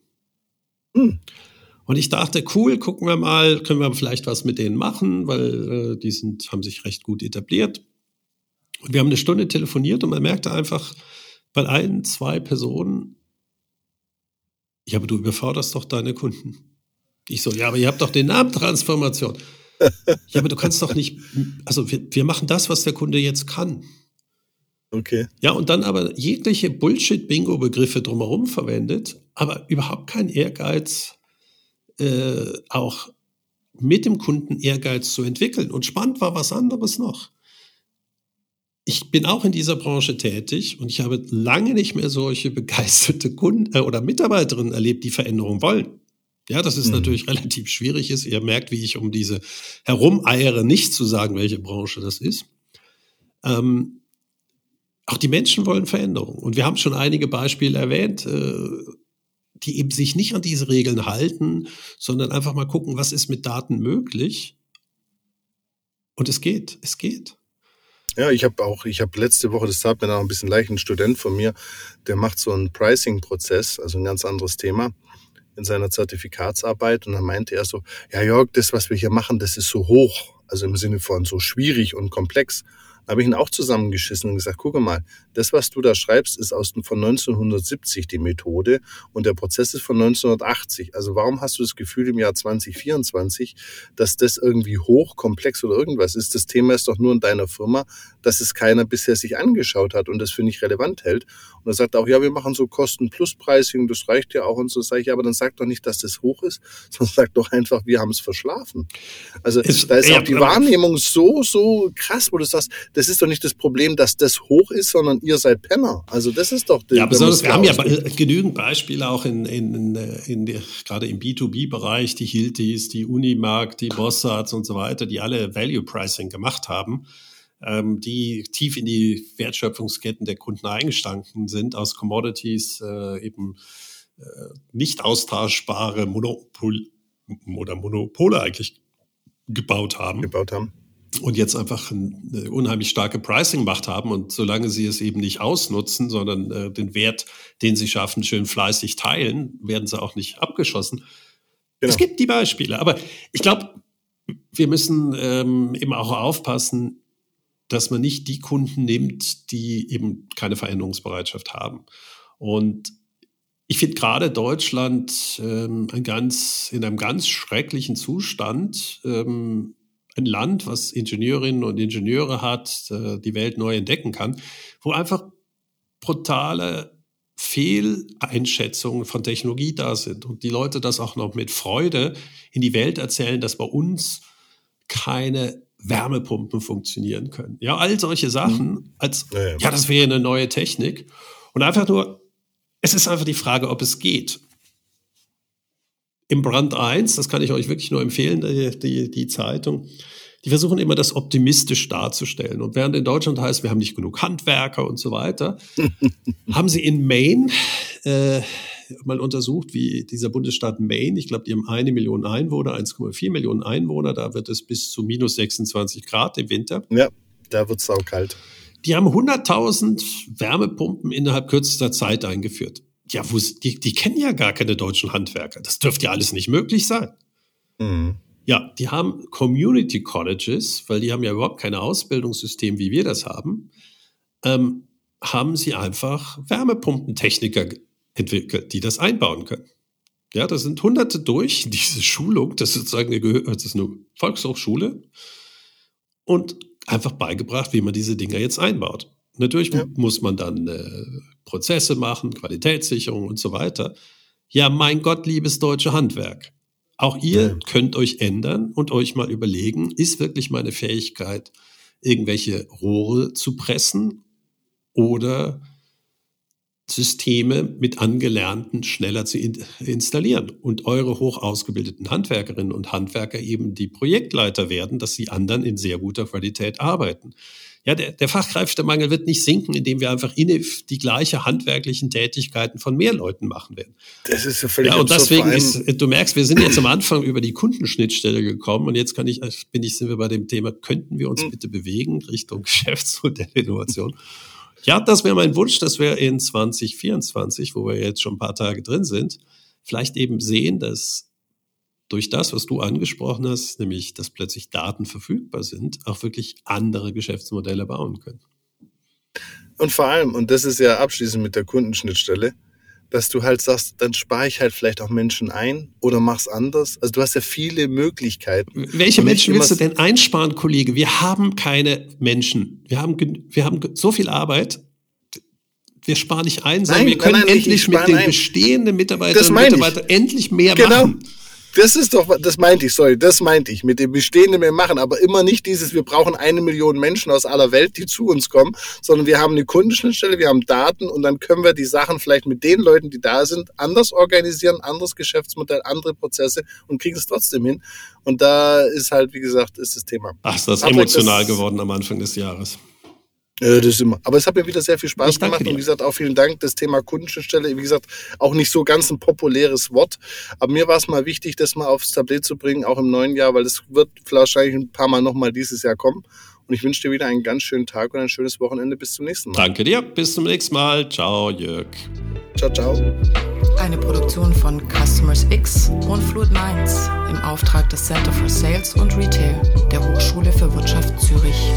Hm. Und ich dachte, cool, gucken wir mal, können wir vielleicht was mit denen machen, weil äh, die sind, haben sich recht gut etabliert. Und wir haben eine Stunde telefoniert und man merkte einfach bei ein, zwei Personen, ja, aber du überforderst doch deine Kunden. Ich so, ja, aber ihr habt doch den Namen Transformation. ja, aber du kannst doch nicht, also wir, wir machen das, was der Kunde jetzt kann. Okay. Ja, und dann aber jegliche Bullshit-Bingo-Begriffe drumherum verwendet, aber überhaupt kein Ehrgeiz, äh, auch mit dem Kunden Ehrgeiz zu entwickeln. Und spannend war was anderes noch. Ich bin auch in dieser Branche tätig und ich habe lange nicht mehr solche (laughs) begeisterte Kunden äh, oder Mitarbeiterinnen erlebt, die Veränderung wollen. Ja, das ist mhm. natürlich relativ schwierig ist. Ihr merkt, wie ich um diese herumeiere, nicht zu sagen, welche Branche das ist. Ähm, auch die Menschen wollen Veränderung. Und wir haben schon einige Beispiele erwähnt, äh, die eben sich nicht an diese Regeln halten, sondern einfach mal gucken, was ist mit Daten möglich. Und es geht, es geht. Ja, ich habe auch, ich habe letzte Woche, das tat mir noch ein bisschen leicht, ein Student von mir, der macht so einen Pricing-Prozess, also ein ganz anderes Thema in seiner Zertifikatsarbeit. Und dann meinte er so, ja Jörg, das, was wir hier machen, das ist so hoch, also im Sinne von so schwierig und komplex habe ich ihn auch zusammengeschissen und gesagt, gucke mal, das, was du da schreibst, ist aus von 1970 die Methode und der Prozess ist von 1980. Also warum hast du das Gefühl im Jahr 2024, dass das irgendwie hochkomplex oder irgendwas ist? Das Thema ist doch nur in deiner Firma, dass es keiner bisher sich angeschaut hat und das für nicht relevant hält. Und er sagt auch, ja, wir machen so Kosten-Plus-Pricing, das reicht ja auch und so sage ich, aber dann sag doch nicht, dass das hoch ist, (laughs) sondern sag doch einfach, wir haben es verschlafen. Also ist, da ist auch die Wahrnehmung so, so krass, wo du sagst, das ist doch nicht das Problem, dass das hoch ist, sondern ihr seid Penner. Also das ist doch... Ja, besonders, wir haben ja genügend Beispiele auch in, in, in, in der, gerade im B2B-Bereich, die Hiltis, die Unimark, die Bossards und so weiter, die alle Value Pricing gemacht haben ähm, die tief in die Wertschöpfungsketten der Kunden eingestanden sind, aus Commodities äh, eben äh, nicht austauschbare Monopol oder Monopole eigentlich gebaut haben. Gebaut haben. Und jetzt einfach eine unheimlich starke Pricing-Macht haben. Und solange sie es eben nicht ausnutzen, sondern äh, den Wert, den sie schaffen, schön fleißig teilen, werden sie auch nicht abgeschossen. Genau. Es gibt die Beispiele. Aber ich glaube, wir müssen ähm, eben auch aufpassen, dass man nicht die Kunden nimmt, die eben keine Veränderungsbereitschaft haben. Und ich finde gerade Deutschland ähm, ein ganz, in einem ganz schrecklichen Zustand. Ähm, ein Land, was Ingenieurinnen und Ingenieure hat, äh, die Welt neu entdecken kann, wo einfach brutale Fehleinschätzungen von Technologie da sind und die Leute das auch noch mit Freude in die Welt erzählen, dass bei uns keine Wärmepumpen funktionieren können. Ja, all solche Sachen, mhm. als ja, ja. ja, das wäre eine neue Technik. Und einfach nur, es ist einfach die Frage, ob es geht. Im Brand 1, das kann ich euch wirklich nur empfehlen, die, die, die Zeitung, die versuchen immer das optimistisch darzustellen. Und während in Deutschland heißt, wir haben nicht genug Handwerker und so weiter, (laughs) haben sie in Maine äh, mal untersucht, wie dieser Bundesstaat Maine, ich glaube, die haben eine Million Einwohner, 1,4 Millionen Einwohner, da wird es bis zu minus 26 Grad im Winter. Ja, da wird es auch kalt. Die haben 100.000 Wärmepumpen innerhalb kürzester Zeit eingeführt. Ja, wo, die, die kennen ja gar keine deutschen Handwerker. Das dürfte ja alles nicht möglich sein. Mhm. Ja, die haben Community Colleges, weil die haben ja überhaupt kein Ausbildungssystem, wie wir das haben, ähm, haben sie einfach Wärmepumpentechniker entwickelt, die das einbauen können. Ja, da sind Hunderte durch (laughs) diese Schulung, das ist sozusagen eine, das ist eine Volkshochschule und einfach beigebracht, wie man diese Dinger jetzt einbaut. Natürlich ja. muss man dann äh, Prozesse machen, Qualitätssicherung und so weiter. Ja, mein Gott, liebes deutsche Handwerk. Auch ihr ja. könnt euch ändern und euch mal überlegen, ist wirklich meine Fähigkeit, irgendwelche Rohre zu pressen oder Systeme mit Angelernten schneller zu in installieren und eure hoch ausgebildeten Handwerkerinnen und Handwerker eben die Projektleiter werden, dass sie anderen in sehr guter Qualität arbeiten. Ja, der, der Fachkräftemangel wird nicht sinken, indem wir einfach die gleiche handwerklichen Tätigkeiten von mehr Leuten machen werden. Das ist ja völlig Ja, und deswegen ist, du merkst, wir sind jetzt am Anfang über die Kundenschnittstelle gekommen und jetzt kann ich, bin ich, sind wir bei dem Thema, könnten wir uns hm. bitte bewegen Richtung (laughs) Geschäftsmodellinnovation? Ja, das wäre mein Wunsch, dass wir in 2024, wo wir jetzt schon ein paar Tage drin sind, vielleicht eben sehen, dass durch das, was du angesprochen hast, nämlich dass plötzlich Daten verfügbar sind, auch wirklich andere Geschäftsmodelle bauen können. Und vor allem, und das ist ja abschließend mit der Kundenschnittstelle, dass du halt sagst, dann spare ich halt vielleicht auch Menschen ein oder mach's anders. Also du hast ja viele Möglichkeiten. Welche Menschen willst du denn einsparen, Kollege? Wir haben keine Menschen. Wir haben, wir haben so viel Arbeit. Wir sparen nicht ein, sondern nein, wir können nein, nein, endlich mit den bestehenden Mitarbeitern und Mitarbeitern endlich mehr genau. machen. Das ist doch, das meinte ich, sorry, das meinte ich, mit dem Bestehenden wir machen, aber immer nicht dieses, wir brauchen eine Million Menschen aus aller Welt, die zu uns kommen, sondern wir haben eine Kundenschnittstelle, wir haben Daten und dann können wir die Sachen vielleicht mit den Leuten, die da sind, anders organisieren, anderes Geschäftsmodell, andere Prozesse und kriegen es trotzdem hin. Und da ist halt, wie gesagt, ist das Thema. Ach, ist das emotional das, geworden am Anfang des Jahres. Äh, das ist immer. Aber es hat mir wieder sehr viel Spaß gemacht. Und wie gesagt, auch vielen Dank. Das Thema Kundenschnittstelle, wie gesagt, auch nicht so ganz ein populäres Wort. Aber mir war es mal wichtig, das mal aufs Tablet zu bringen, auch im neuen Jahr, weil es wird wahrscheinlich ein paar Mal nochmal dieses Jahr kommen. Und ich wünsche dir wieder einen ganz schönen Tag und ein schönes Wochenende. Bis zum nächsten Mal. Danke dir. Bis zum nächsten Mal. Ciao, Jörg. Ciao, ciao. Eine Produktion von Customers X und Fluid Minds im Auftrag des Center for Sales und Retail der Hochschule für Wirtschaft Zürich.